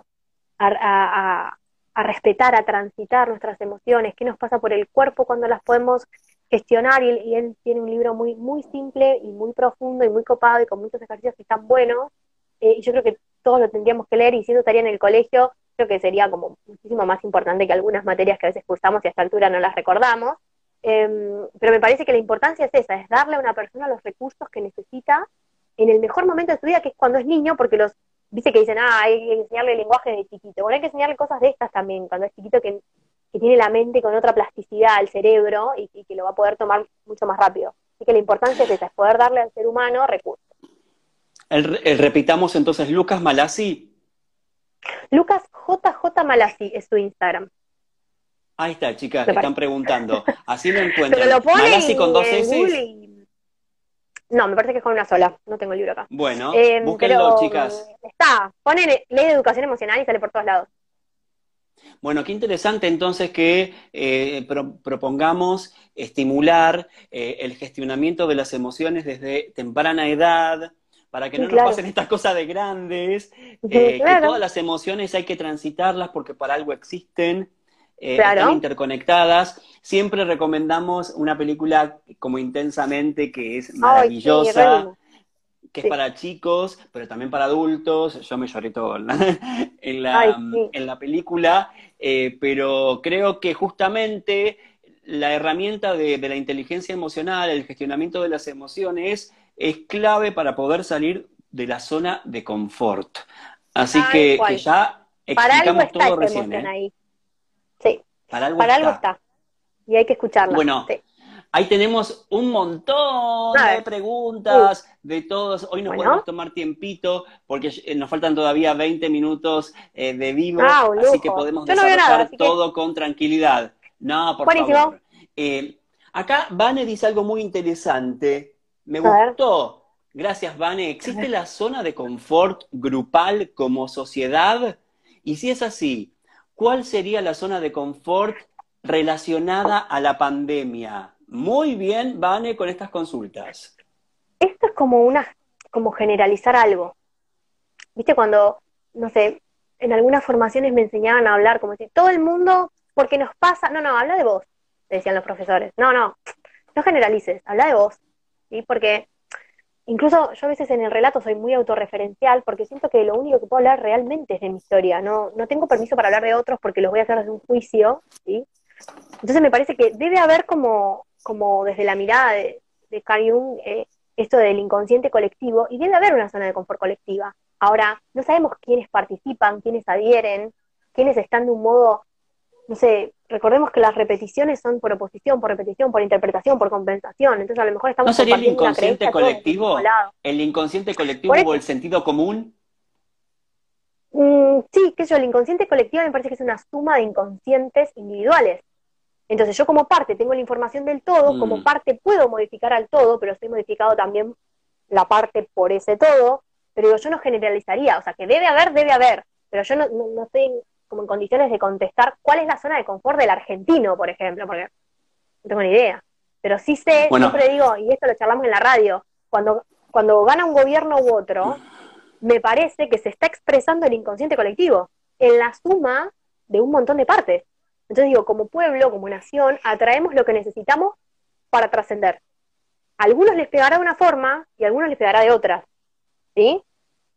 a respetar, a transitar nuestras emociones, qué nos pasa por el cuerpo cuando las podemos gestionar y él, tiene un libro muy, muy simple y muy profundo y muy copado y con muchos ejercicios que están buenos eh, y yo creo que todos lo tendríamos que leer y si eso estaría en el colegio, creo que sería como muchísimo más importante que algunas materias que a veces cursamos y a esta altura no las recordamos. Em, pero me parece que la importancia es esa, es darle a una persona los recursos que necesita en el mejor momento de su vida, que es cuando es niño, porque los dice que dicen, ah, hay que enseñarle el lenguaje de chiquito. Bueno, hay que enseñarle cosas de estas también, cuando es chiquito, que, tiene la mente con otra plasticidad al cerebro y, que lo va a poder tomar mucho más rápido. Así que la importancia es esa, es poder darle al ser humano recursos. El, repitamos entonces, Lucas Malassi. Lucas JJ Malassi es su Instagram. Ahí está, chicas, te están preguntando. Así lo encuentran. Pero Malassi con dos S. No, me parece que es con una sola. No tengo el libro acá. Bueno, eh, búsquenlo, chicas. Está. Ponen ley de educación emocional y sale por todos lados. Bueno, qué interesante entonces que eh, propongamos estimular eh, el gestionamiento de las emociones desde temprana edad, para que no nos pasen estas cosas de grandes, que todas las emociones hay que transitarlas porque para algo existen eh, están interconectadas. Siempre recomendamos una película como Intensamente, que es maravillosa. que es para chicos, pero también para adultos. Yo me lloré todo en la, en la, película, eh, pero creo que justamente la herramienta de, de, la inteligencia emocional, el gestionamiento de las emociones, es clave para poder salir de la zona de confort. Así que, ya explicamos todo recién. ¿eh? Ahí. Sí, para algo, está. Y hay que escucharla. Bueno, ahí tenemos un montón de preguntas de todos. Hoy nos podemos tomar tiempito porque eh, nos faltan todavía 20 minutos eh, de vivo, ah, así que podemos desarrollar todo con tranquilidad. No, por favor. acá Vane dice algo muy interesante. Me gustó. Gracias, Vane. ¿Existe la zona de confort grupal como sociedad? Y si es así, ¿cuál sería la zona de confort relacionada a la pandemia? Muy bien, Vane, con estas consultas. Esto es como una, como generalizar algo. Viste, cuando, no sé, en algunas formaciones me enseñaban a hablar como si todo el mundo, porque nos pasa, no, no, habla de vos, decían los profesores. No, no, no generalices, habla de vos. ¿sí? Porque incluso yo a veces en el relato soy muy autorreferencial porque siento que lo único que puedo hablar realmente es de mi historia. No, no tengo permiso para hablar de otros porque los voy a hacer desde un juicio, ¿sí? Entonces me parece que debe haber como, como desde la mirada de, de Carl Jung eh, esto del inconsciente colectivo y debe haber una zona de confort colectiva. Ahora, no sabemos quiénes participan, quiénes adhieren, quiénes están de un modo no sé, recordemos que las repeticiones son por oposición, por repetición, por interpretación, por compensación. Entonces a lo mejor estamos ¿No sería el inconsciente colectivo? ¿El inconsciente colectivo o el sentido común? Mm, sí, que yo, el inconsciente colectivo me parece que es una suma de inconscientes individuales. Entonces yo como parte tengo la información del todo, como mm. parte puedo modificar al todo, pero estoy modificado también la parte por ese todo, pero yo no generalizaría, o sea, que debe haber, debe haber, pero yo no, no, no estoy como en condiciones de contestar cuál es la zona de confort del argentino, por ejemplo, porque no tengo ni idea. Pero sí sé, siempre digo, y esto lo charlamos en la radio, cuando, cuando gana un gobierno u otro, me parece que se está expresando el inconsciente colectivo, en la suma de un montón de partes. Entonces digo, como pueblo, como nación, atraemos lo que necesitamos para trascender. A algunos les pegará de una forma y a algunos les pegará de otra. ¿Sí?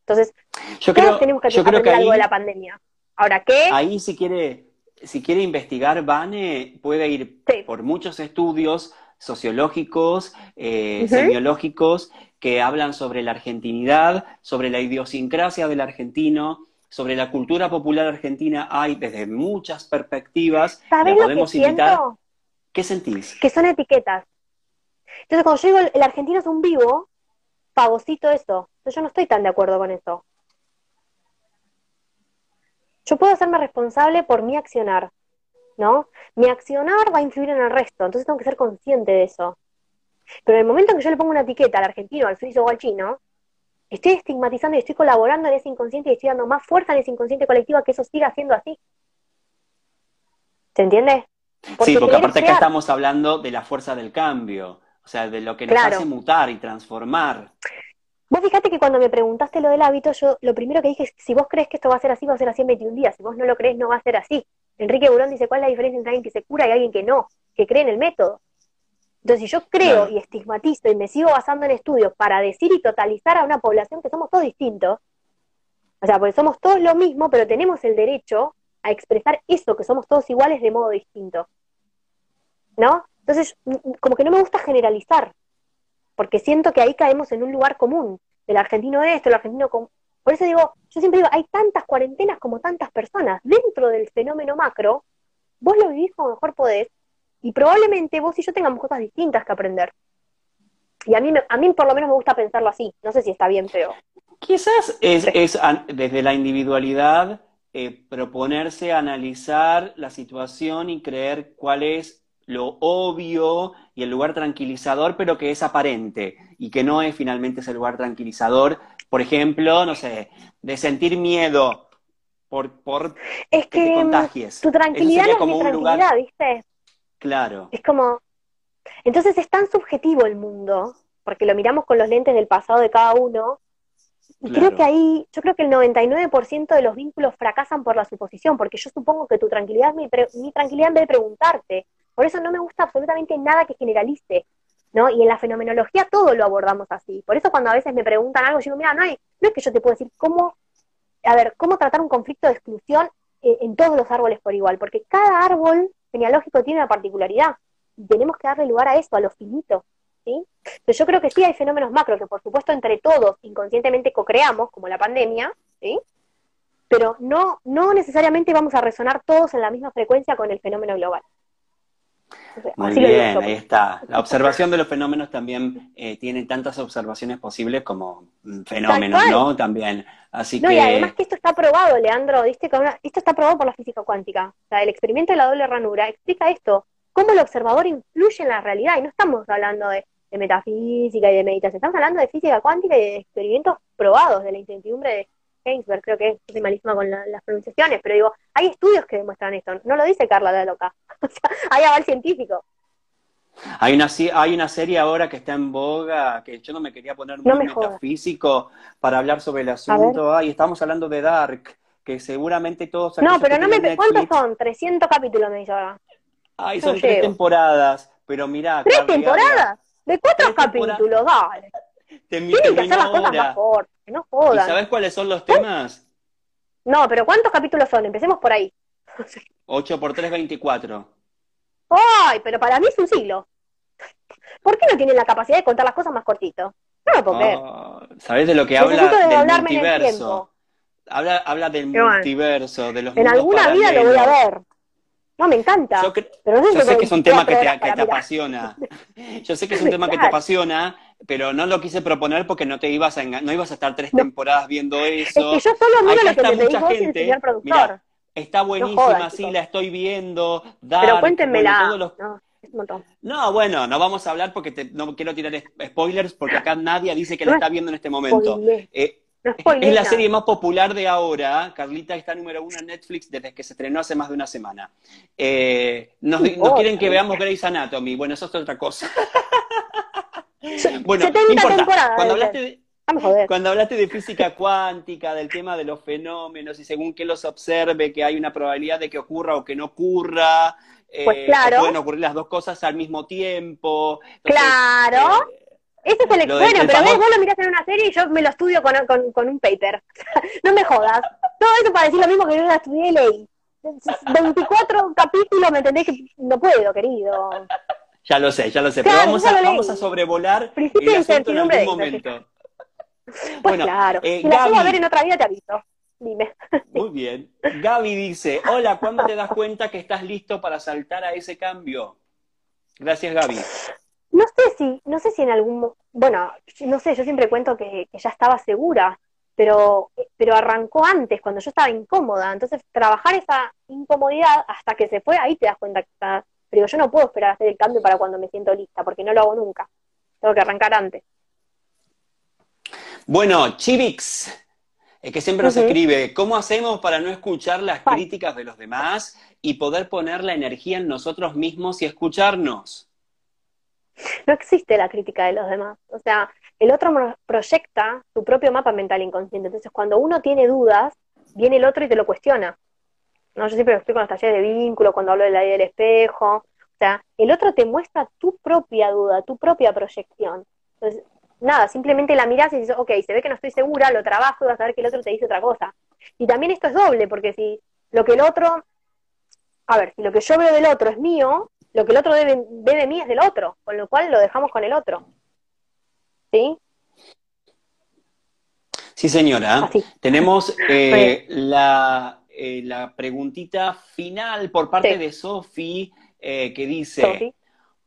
Entonces, yo creo, tenemos que aprender algo de la pandemia. Ahora, ¿qué? Ahí si quiere, si quiere investigar, Vane puede ir por muchos estudios sociológicos, eh, semiológicos, que hablan sobre la argentinidad, sobre la idiosincrasia del argentino, sobre la cultura popular argentina. Hay desde muchas perspectivas. ¿Sabes lo que siento? ¿Qué sentís? Que son etiquetas. Entonces, cuando yo digo el argentino es un vivo, pagosito eso. Entonces, yo no estoy tan de acuerdo con eso. Yo puedo hacerme responsable por mi accionar, ¿no? Mi accionar va a influir en el resto, entonces tengo que ser consciente de eso. Pero en el momento en que yo le pongo una etiqueta al argentino, al suizo o al chino, estoy estigmatizando y estoy colaborando en ese inconsciente y estoy dando más fuerza en ese inconsciente colectivo a que eso siga siendo así. ¿Se entiende? sí, porque aparte acá estamos hablando de la fuerza del cambio, o sea, de lo que nos hace mutar y transformar. Vos fíjate que cuando me preguntaste lo del hábito, yo lo primero que dije es, si vos crees que esto va a ser así, va a ser así en 21 días. Si vos no lo crees, no va a ser así. Enrique Burón dice, ¿cuál es la diferencia entre alguien que se cura y alguien que no? Que cree en el método. Entonces, si yo creo y estigmatizo y me sigo basando en estudios para decir y totalizar a una población que somos todos distintos, o sea, porque somos todos lo mismo, pero tenemos el derecho a expresar eso, que somos todos iguales de modo distinto. ¿No? Entonces, como que no me gusta generalizar porque siento que ahí caemos en un lugar común, del argentino esto, el argentino con... Por eso digo, yo siempre digo, hay tantas cuarentenas como tantas personas. Dentro del fenómeno macro, vos lo vivís como mejor podés, y probablemente vos y yo tengamos cosas distintas que aprender. Y a mí, a mí por lo menos me gusta pensarlo así. No sé si está bien, pero... Quizás es, es desde la individualidad eh, proponerse analizar la situación y creer cuál es lo obvio y el lugar tranquilizador, pero que es aparente y que no es finalmente ese lugar tranquilizador. Por ejemplo, no sé, de sentir miedo por, por es que, te contagies. Tu tranquilidad es como tranquilidad, ¿viste? Claro. Es como. Entonces es tan subjetivo el mundo, porque lo miramos con los lentes del pasado de cada uno. Y creo que ahí, yo creo que el 99% de los vínculos fracasan por la suposición, porque yo supongo que tu tranquilidad es mi, mi tranquilidad en vez de preguntarte, por eso no me gusta absolutamente nada que generalice, ¿no? Y en la fenomenología todo lo abordamos así. Por eso cuando a veces me preguntan algo, yo digo, mira, no, no es que yo te puedo decir cómo, a ver, cómo tratar un conflicto de exclusión en, en todos los árboles por igual, porque cada árbol genealógico tiene una particularidad y tenemos que darle lugar a eso, a lo finito, ¿sí? Pero yo creo que sí hay fenómenos macro que por supuesto entre todos inconscientemente co-creamos, como la pandemia, ¿sí? Pero no, no necesariamente vamos a resonar todos en la misma frecuencia con el fenómeno global. Muy bien, ahí está. La observación de los fenómenos también eh, tiene tantas observaciones posibles como fenómenos, ¿no? También. Así no, y además que esto está probado, Leandro, ¿viste? esto está probado por la física cuántica. O sea, el experimento de la doble ranura explica esto, cómo el observador influye en la realidad. Y no estamos hablando de, metafísica y de meditación, estamos hablando de física cuántica y de experimentos probados, de la incertidumbre de Heinsberg, creo que es, soy malísima con las pronunciaciones, pero digo, hay estudios que demuestran esto, no lo dice Carla de Loca, o sea, hay aval científico. Hay una, hay una serie ahora que está en boga, que yo no me quería poner muy metafísico para hablar sobre el asunto. Estamos hablando de Dark, que seguramente todos... No, pero no me... ¿Cuántos son? 300 capítulos me dice ahora. Ay, son tres temporadas, pero mirá... ¿Tres temporadas? ¿De cuatro capítulos? Dale. Te Tienen que hacer las cosas más cortas, que no jodan. ¿Y sabes cuáles son los temas? No, pero ¿cuántos capítulos son? Empecemos por ahí. 8 por 3, 24. ¡Ay! Pero para mí es un siglo. ¿Por qué no tienen la capacidad de contar las cosas más cortito? No lo puedo creer. Ah, ¿Sabes de lo que habla del multiverso? Habla, habla del multiverso, de los En alguna vida lo voy a ver. No, me encanta. Yo, pero no yo sé que es un tema que te, que te apasiona. Yo sé que es un tema que te apasiona, pero no lo quise proponer porque no te ibas a no ibas a estar tres temporadas viendo eso. Es que yo solo miro lo que te mucha gente. productor. está buenísima, sí, la estoy viendo. pero cuéntenmela. No, no, bueno, no vamos a hablar porque no quiero tirar spoilers porque acá nadie dice que la está viendo en este momento. Eh, es la serie más popular de ahora. Carlita está número uno en Netflix desde que se estrenó hace más de una semana. Eh, nos, quieren que veamos Grey's Anatomy. Bueno, eso es otra cosa. bueno, importa. Cuando hablaste de, cuando hablaste de física cuántica, del tema de los fenómenos y según que los observe, que hay una probabilidad de que ocurra o que no ocurra, pues eh, claro. pueden ocurrir las dos cosas al mismo tiempo. claro. Eh, ese es el bueno, pero ves, vos lo mirás en una serie y yo me lo estudio con, con, un paper. no me jodas. Todo eso para decir lo mismo que yo la estudié y leí. 24 capítulos, ¿me entendés? Que no puedo, querido. Ya lo sé, ya lo sé. pero vamos a, vamos a sobrevolar el asunto en algún momento. Pues bueno, claro. Eh, si la a ver en otra vida te aviso. Dime. Muy bien. Gaby dice, hola, ¿cuándo te das cuenta que estás listo para saltar a ese cambio? Gracias, Gaby. No sé si, no sé si en algún, bueno, no sé, yo siempre cuento que, ya estaba segura, pero, pero arrancó antes, cuando yo estaba incómoda. Entonces, trabajar esa incomodidad hasta que se fue, ahí te das cuenta que está. Pero yo no puedo esperar a hacer el cambio para cuando me siento lista, porque no lo hago nunca. Tengo que arrancar antes. Bueno, Chivix, que siempre nos escribe, ¿cómo hacemos para no escuchar las críticas de los demás y poder poner la energía en nosotros mismos y escucharnos? no existe la crítica de los demás. O sea, el otro proyecta su propio mapa mental inconsciente. Entonces, cuando uno tiene dudas, viene el otro y te lo cuestiona. ¿No? Yo siempre estoy con los talleres de vínculo, cuando hablo de la idea del espejo. O sea, el otro te muestra tu propia duda, tu propia proyección. Entonces, nada, simplemente la miras y dices, ok, se ve que no estoy segura, lo trabajo y vas a ver que el otro te dice otra cosa. Y también esto es doble, porque si lo que el otro, a ver, si lo que yo veo del otro es mío, lo que el otro debe, ve de mí es del otro, con lo cual lo dejamos con el otro. ¿Sí? Sí, señora. Tenemos eh, la, eh, la, preguntita final por parte de Sofi eh, que dice,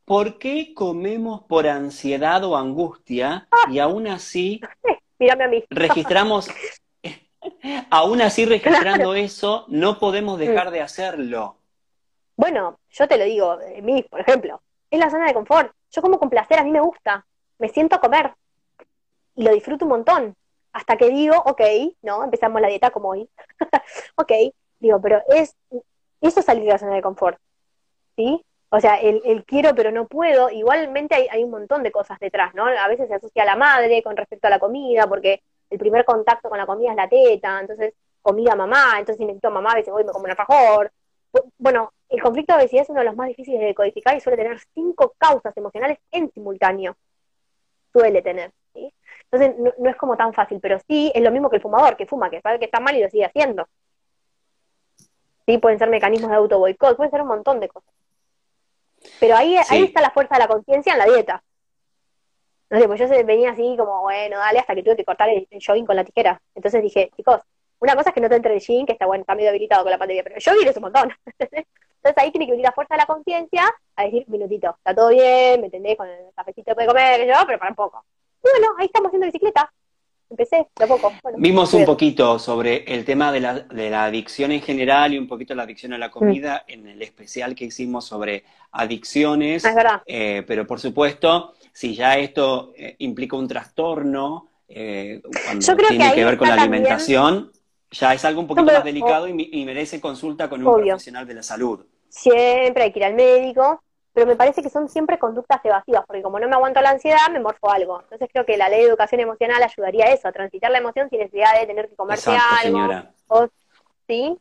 ¿por qué comemos por ansiedad o angustia ah. y aún así Mírame a mí. registramos, aún así registrando eso, no podemos dejar mm. de hacerlo? Bueno, yo te lo digo, mí, por ejemplo, es la zona de confort. Yo como con placer, a mí me gusta, me siento a comer y lo disfruto un montón. Hasta que digo, ok, ¿no? Empezamos la dieta como hoy. ok, digo, pero es eso es salir de la zona de confort. ¿Sí? O sea, el, quiero pero no puedo, igualmente hay, un montón de cosas detrás, ¿no? A veces se asocia a la madre con respecto a la comida, porque el primer contacto con la comida es la teta, entonces comida mamá, entonces si necesito mamá, a veces voy y me como un alfajor. Bueno, el conflicto de obesidad es uno de los más difíciles de decodificar y suele tener cinco causas emocionales en simultáneo. Suele tener. Entonces, no, es como tan fácil, pero sí es lo mismo que el fumador, que fuma, que sabe que está mal y lo sigue haciendo. Sí, pueden ser mecanismos de auto boicot, pueden ser un montón de cosas. Pero ahí, ahí está la fuerza de la conciencia en la dieta. No sé, pues yo venía así como, bueno, dale, hasta que tuve que cortar el, jogging con la tijera. Entonces dije, chicos, una cosa es que no te entre el jean, que está bueno, está medio habilitado con la pandemia, pero el jogging es un montón. Entonces ahí tiene que venir la fuerza de la conciencia a decir, minutito, está todo bien, ¿me entendés? Con el cafecito de comer, yo, pero para un poco. Y bueno, ahí estamos haciendo bicicleta. Empecé de a poco. Vimos un poquito sobre el tema de la, de la, adicción en general y un poquito la adicción a la comida mm. en el especial que hicimos sobre adicciones. Ah, es verdad. Eh, pero por supuesto, si ya esto eh, implica un trastorno, eh, cuando tiene que, ver con la alimentación, ya es algo un poquito más delicado y, merece consulta con un profesional de la salud. Siempre hay que ir al médico, pero me parece que son siempre conductas evasivas, porque como no me aguanto la ansiedad, me morfo algo. Entonces creo que la ley de educación emocional ayudaría a eso, a transitar la emoción sin necesidad de tener que comerse algo. Señora. ¿Sí?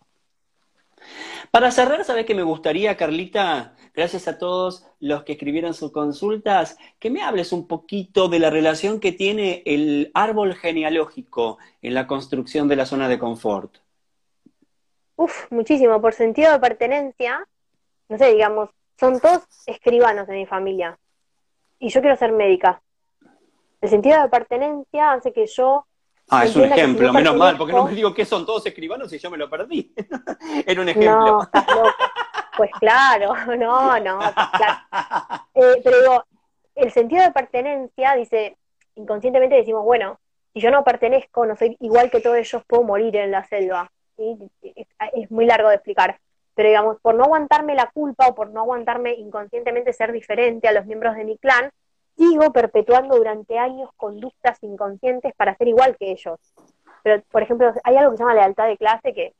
Para cerrar, ¿sabes qué me gustaría, Carlita? Gracias a todos los que escribieron sus consultas, que me hables un poquito de la relación que tiene el árbol genealógico en la construcción de la zona de confort. Uf, muchísimo. Por sentido de pertenencia, no sé, digamos, son todos escribanos de mi familia. Y yo quiero ser médica. El sentido de pertenencia hace que yo Ah, es un ejemplo, menos mal, porque no me digo que son todos escribanos y yo me lo perdí. Era un ejemplo. No, estás loco. Pues claro, no, no. Claro. Eh, pero digo, el sentido de pertenencia dice, inconscientemente decimos, bueno, si yo no pertenezco, no soy igual que todos ellos, puedo morir en la selva. Es, muy largo de explicar. Pero digamos, por no aguantarme la culpa o por no aguantarme inconscientemente ser diferente a los miembros de mi clan, sigo perpetuando durante años conductas inconscientes para ser igual que ellos. Pero, por ejemplo, hay algo que se llama lealtad de clase que,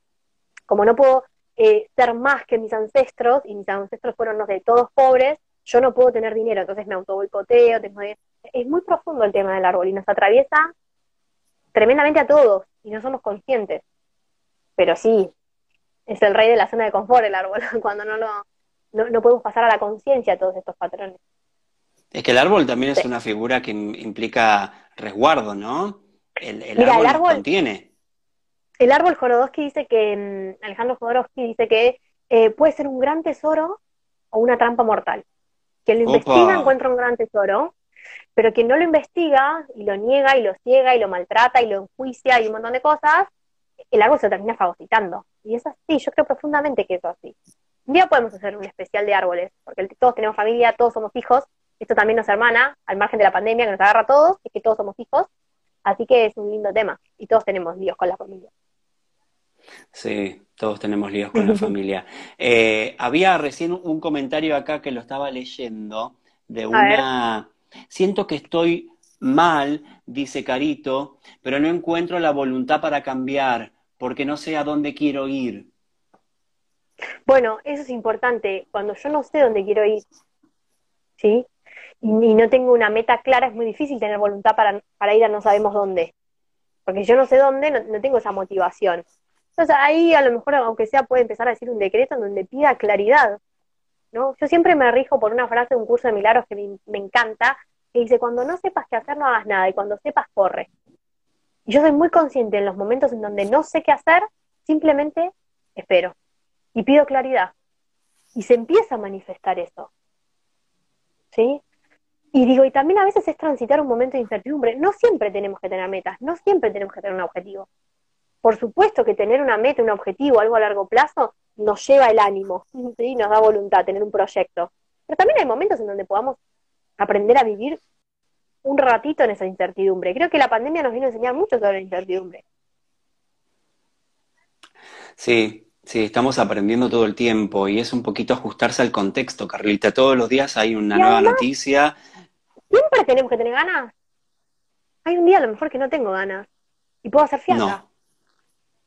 como no puedo eh, ser más que mis ancestros, y mis ancestros fueron, no sé, todos pobres, yo no puedo tener dinero, entonces me autoboicoteo, tengo... es muy profundo el tema del árbol y nos atraviesa tremendamente a todos y no somos conscientes. Pero sí, es el rey de la zona de confort el árbol, cuando no, lo, no, no podemos pasar a la conciencia todos estos patrones. Es que el árbol también es una figura que implica resguardo, ¿no? El, árbol, contiene. El árbol Jorodowski dice que, mm, Alejandro Jorodowski dice que eh, puede ser un gran tesoro o una trampa mortal. Quien lo investiga encuentra un gran tesoro, pero quien no lo investiga y lo niega y lo ciega y lo maltrata y lo enjuicia y un montón de cosas, el árbol se termina fagocitando. Y es así, yo creo profundamente que es así. Un día podemos hacer un especial de árboles, porque todos tenemos familia, todos somos hijos, esto también nos hermana, al margen de la pandemia que nos agarra a todos, es que todos somos hijos, así que es un lindo tema y todos tenemos líos con la familia. Sí, todos tenemos líos con la familia. Eh, había recién un comentario acá que lo estaba leyendo de una... Siento que estoy mal, dice Carito, pero no encuentro la voluntad para cambiar porque no sé a dónde quiero ir. Bueno, eso es importante. Cuando yo no sé dónde quiero ir, ¿sí? y, no tengo una meta clara, es muy difícil tener voluntad para, para ir a no sabemos dónde. Porque yo no sé dónde, no, tengo esa motivación. Entonces ahí a lo mejor, aunque sea, puede empezar a decir un decreto en donde pida claridad. ¿no? Yo siempre me rijo por una frase de un curso de milagros que me, me encanta, que dice, cuando no sepas qué hacer, no hagas nada, y cuando sepas, corre. Y yo soy muy consciente en los momentos en donde no sé qué hacer, simplemente espero y pido claridad. Y se empieza a manifestar eso. ¿Sí? Y digo, y también a veces es transitar un momento de incertidumbre. No siempre tenemos que tener metas, no siempre tenemos que tener un objetivo. Por supuesto que tener una meta, un objetivo, algo a largo plazo, nos lleva el ánimo, ¿sí? nos da voluntad tener un proyecto. Pero también hay momentos en donde podamos aprender a vivir un ratito en esa incertidumbre. Creo que la pandemia nos vino a enseñar mucho sobre la incertidumbre. Sí, sí, estamos aprendiendo todo el tiempo y es un poquito ajustarse al contexto, Carlita. Todos los días hay una nueva noticia, Siempre tenemos que tener ganas. Hay un día a lo mejor que no tengo ganas y puedo hacer fiesta.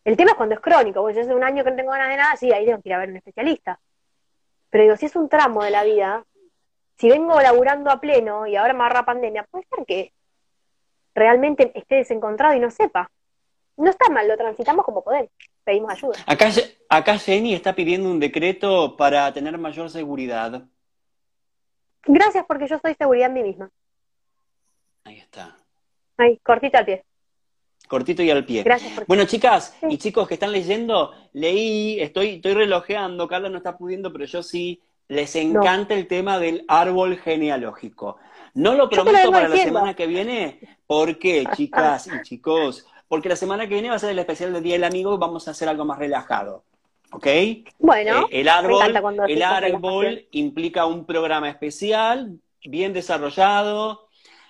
El tema es cuando es crónico, porque yo hace un año que no tengo ganas de nada, sí, ahí tengo que ir a ver un especialista. Pero digo, si es un tramo de la vida, si vengo laburando a pleno y ahora me agarra pandemia, puede ser que realmente esté desencontrado y no sepa. No está mal, lo transitamos como poder, pedimos ayuda. Acá, acá Jenny está pidiendo un decreto para tener mayor seguridad. Gracias porque yo soy seguridad en mí misma. Ahí está. Ahí, cortito al pie. Cortito y al pie. Gracias Bueno, chicas y chicos que están leyendo, leí, estoy, estoy relojeando, Carla no está pudiendo, pero yo sí, les encanta el tema del árbol genealógico. No lo prometo para la semana que viene. ¿Por qué, chicas y chicos? Porque la semana que viene va a ser el especial del Día del Amigo y vamos a hacer algo más relajado. ¿Ok? Bueno, Eh, el árbol, el árbol implica un programa especial, bien desarrollado.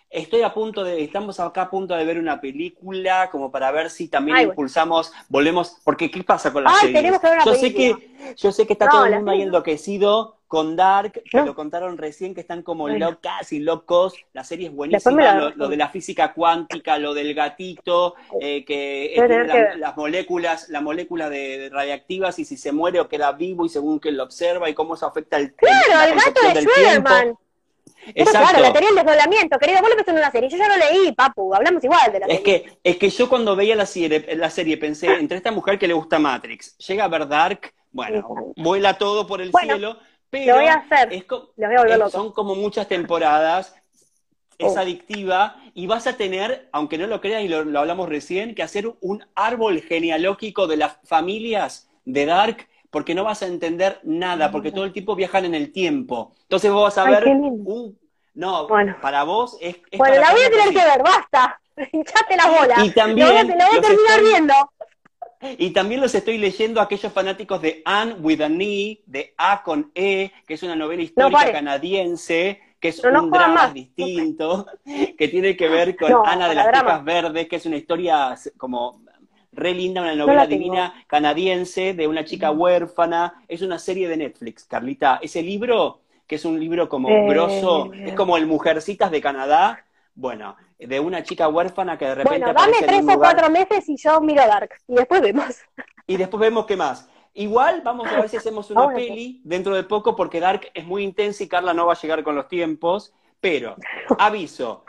Estoy a punto de, estamos acá a punto de ver una película, como para ver si también Ay, impulsamos, volvemos, porque ¿qué pasa con las Ay, series? tenemos que ver una yo sé que, yo sé que está No, todo el mundo ahí enloquecido con Dark, que No. lo contaron recién, que están como Bueno. locas y locos. La serie es buenísima, la- lo, lo de la física cuántica, lo del gatito, eh, que la- que las moléculas, la molécula de, de radiactivas y si se muere o queda vivo y según que lo observa y cómo eso afecta el, Claro, la el gato de. Schwerman. Exacto. claro, la teoría del desdoblamiento, querido, vos lo pensás en una serie. Yo ya lo leí, papu, hablamos igual de la Es serie. que, es que yo cuando veía la serie, la serie pensé, entre esta mujer que le gusta Matrix, llega a ver Dark, bueno, vuela todo por el Bueno, cielo, pero lo voy a hacer. es co- Los voy a volver es- locos. son como muchas temporadas, es Oh. adictiva y vas a tener, aunque no lo creas y lo, lo hablamos recién, que hacer un árbol genealógico de las familias de Dark porque no vas a entender nada, porque todo el tiempo viajan en el tiempo. Entonces vos vas a Ay, ver un... No, Bueno. para vos es... es Bueno, la voy a tener que ver, basta. Hinchate la bola. Y también Lo voy a, la voy a los terminar estoy- viendo. Y también los estoy leyendo a aquellos fanáticos de Anne with an E, de A con E, que es una novela histórica canadiense, que es No, un drama más. distinto, que tiene que ver con No, Ana de las. Tejas Verdes, que es una historia como re linda, una novela divina canadiense de una chica huérfana. Es una serie de Netflix, Carlita. Ese libro, que es un libro como Eh, grosso, es como el Mujercitas de Canadá. Bueno, de una chica huérfana que de repente Bueno, dame tres o lugar cuatro meses y yo miro Dark. Y después vemos. y después vemos qué más. Igual vamos a ver si hacemos una peli dentro de poco porque Dark es muy intensa y Carla no va a llegar con los tiempos. Pero, aviso,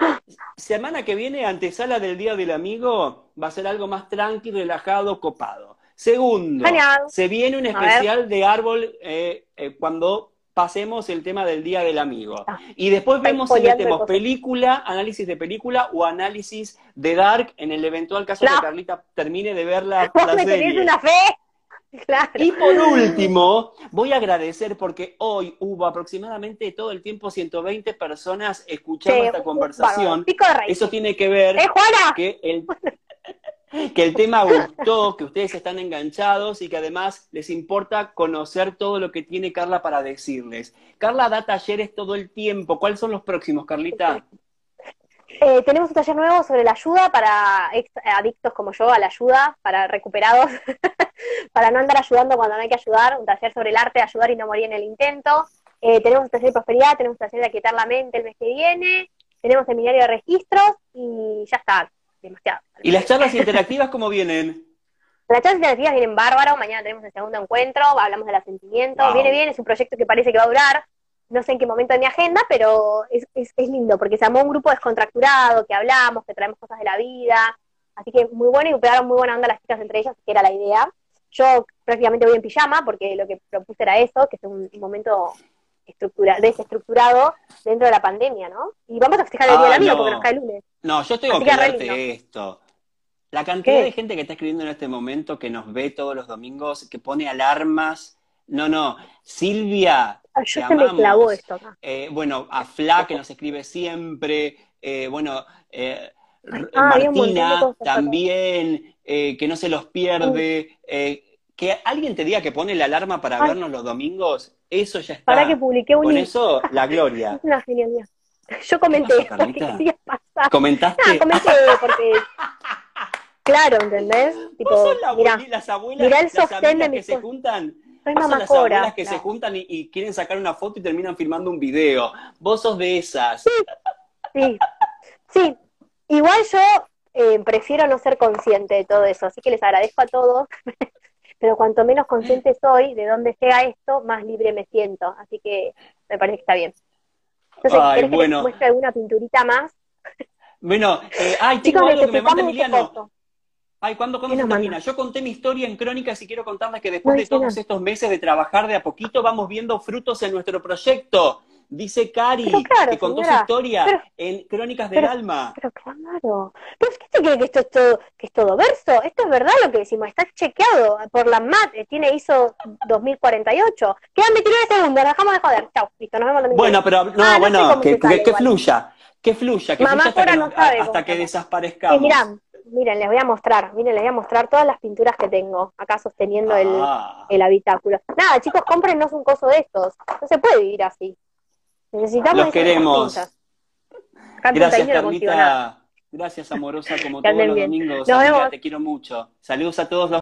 semana que viene, antesala del Día del Amigo, va a ser algo más tranqui, relajado, copado. Segundo, se viene un especial de árbol eh, eh, cuando pasemos el tema del Día del Amigo. Ah, Y después vemos si metemos película, análisis de película o análisis de Dark en el eventual caso No. que Carlita termine de ver la, la me tenés serie. una fe. Claro. Y por último, voy a agradecer porque hoy hubo aproximadamente todo el tiempo 120 personas escuchando Sí, esta conversación. Rey. Eso tiene que ver ¿Eh, que el, que el tema gustó, que ustedes están enganchados y que además les importa conocer todo lo que tiene Carla para decirles. Carla da talleres todo el tiempo. ¿Cuáles son los próximos, Carlita? Eh, tenemos un taller nuevo sobre la ayuda para ex adictos como yo a la ayuda, para recuperados, para no andar ayudando cuando no hay que ayudar, un taller sobre el arte de ayudar y no morir en el intento. Eh, tenemos un taller de prosperidad, tenemos un taller de aquietar la mente el mes que viene, tenemos seminario de registros y ya está, demasiado. ¿Y las charlas interactivas cómo vienen? Las charlas interactivas vienen bárbaro, mañana tenemos el segundo encuentro, hablamos de los sentimientos, Wow. viene bien, es un proyecto que parece que va a durar, no sé en qué momento de mi agenda, pero es, es, es lindo, porque se armó un grupo descontracturado, que hablamos, que traemos cosas de la vida, así que muy bueno y pegaron muy buena onda las chicas entre ellas, que era la idea. Yo prácticamente voy en pijama, porque lo que propuse era eso, que es un, un momento estructura, desestructurado dentro de la pandemia, ¿no? Y vamos a festejar el Día Ah, del Amigo, no. porque nos cae el lunes. No, yo tengo Así que darte esto. La cantidad ¿Qué? de gente que está escribiendo en este momento, que nos ve todos los domingos, que pone alarmas. No, no. Silvia, Ay, yo te se me clavó esto acá. Eh, bueno, a Fla, que nos escribe siempre. eh, bueno, eh, Ah, Martina también, eh, que no se los pierde. eh, que alguien te diga que pone la alarma para Ay. vernos los domingos, eso ya está. Para que publiqué un Con eso, la gloria. Es una genialidad. Yo comenté pasó, porque quería pasar. ¿Comentaste? No, comenté porque. Claro, ¿entendés? Tipo, ¿Vos sos la mirá, las abuelas, mirá el las sostén de que mi se juntan? soy las abuelas que se juntan y, y quieren sacar una foto y terminan filmando un video. Vos sos de esas. Sí, sí. Igual yo eh, prefiero no ser consciente de todo eso, así que les agradezco a todos. Pero cuanto menos consciente soy de dónde llega esto, más libre me siento. Así que me parece que está bien. Ay, ¿querés que bueno. les muestre alguna pinturita más? Bueno, eh, ay, tengo Chicos, algo que me manda Emiliano. Ay, ¿cuándo, cuándo ¿Qué se termina? Yo conté mi historia en Crónicas y quiero contarles que después No de todos estos meses de trabajar de a poquito vamos viendo frutos en nuestro proyecto. Dice Cari, claro, que contó señora, su historia en Crónicas del Alma. Pero claro. Pero es que te cree que esto es todo, que es todo verso. Esto es verdad lo que decimos, está chequeado por la MAT, tiene ISO 2048. Quedan 29 segundos, dejamos de joder. Chau, listo, nos vemos la Bueno, pero ah, no, bueno, que, que, fluya, que fluya, que Mamá fluya hasta, no sabe hasta que, cómo. desaparezcamos. miran, miren, les voy a mostrar, miren, les voy a mostrar todas las pinturas que tengo acá sosteniendo el, ah. el habitáculo. Nada, chicos, cómprennos un coso de estos. No se puede vivir así. Necesitamos Los queremos. Gracias, Carlita. Gracias, amorosa, como todos los domingos. Te quiero mucho. Saludos a todos los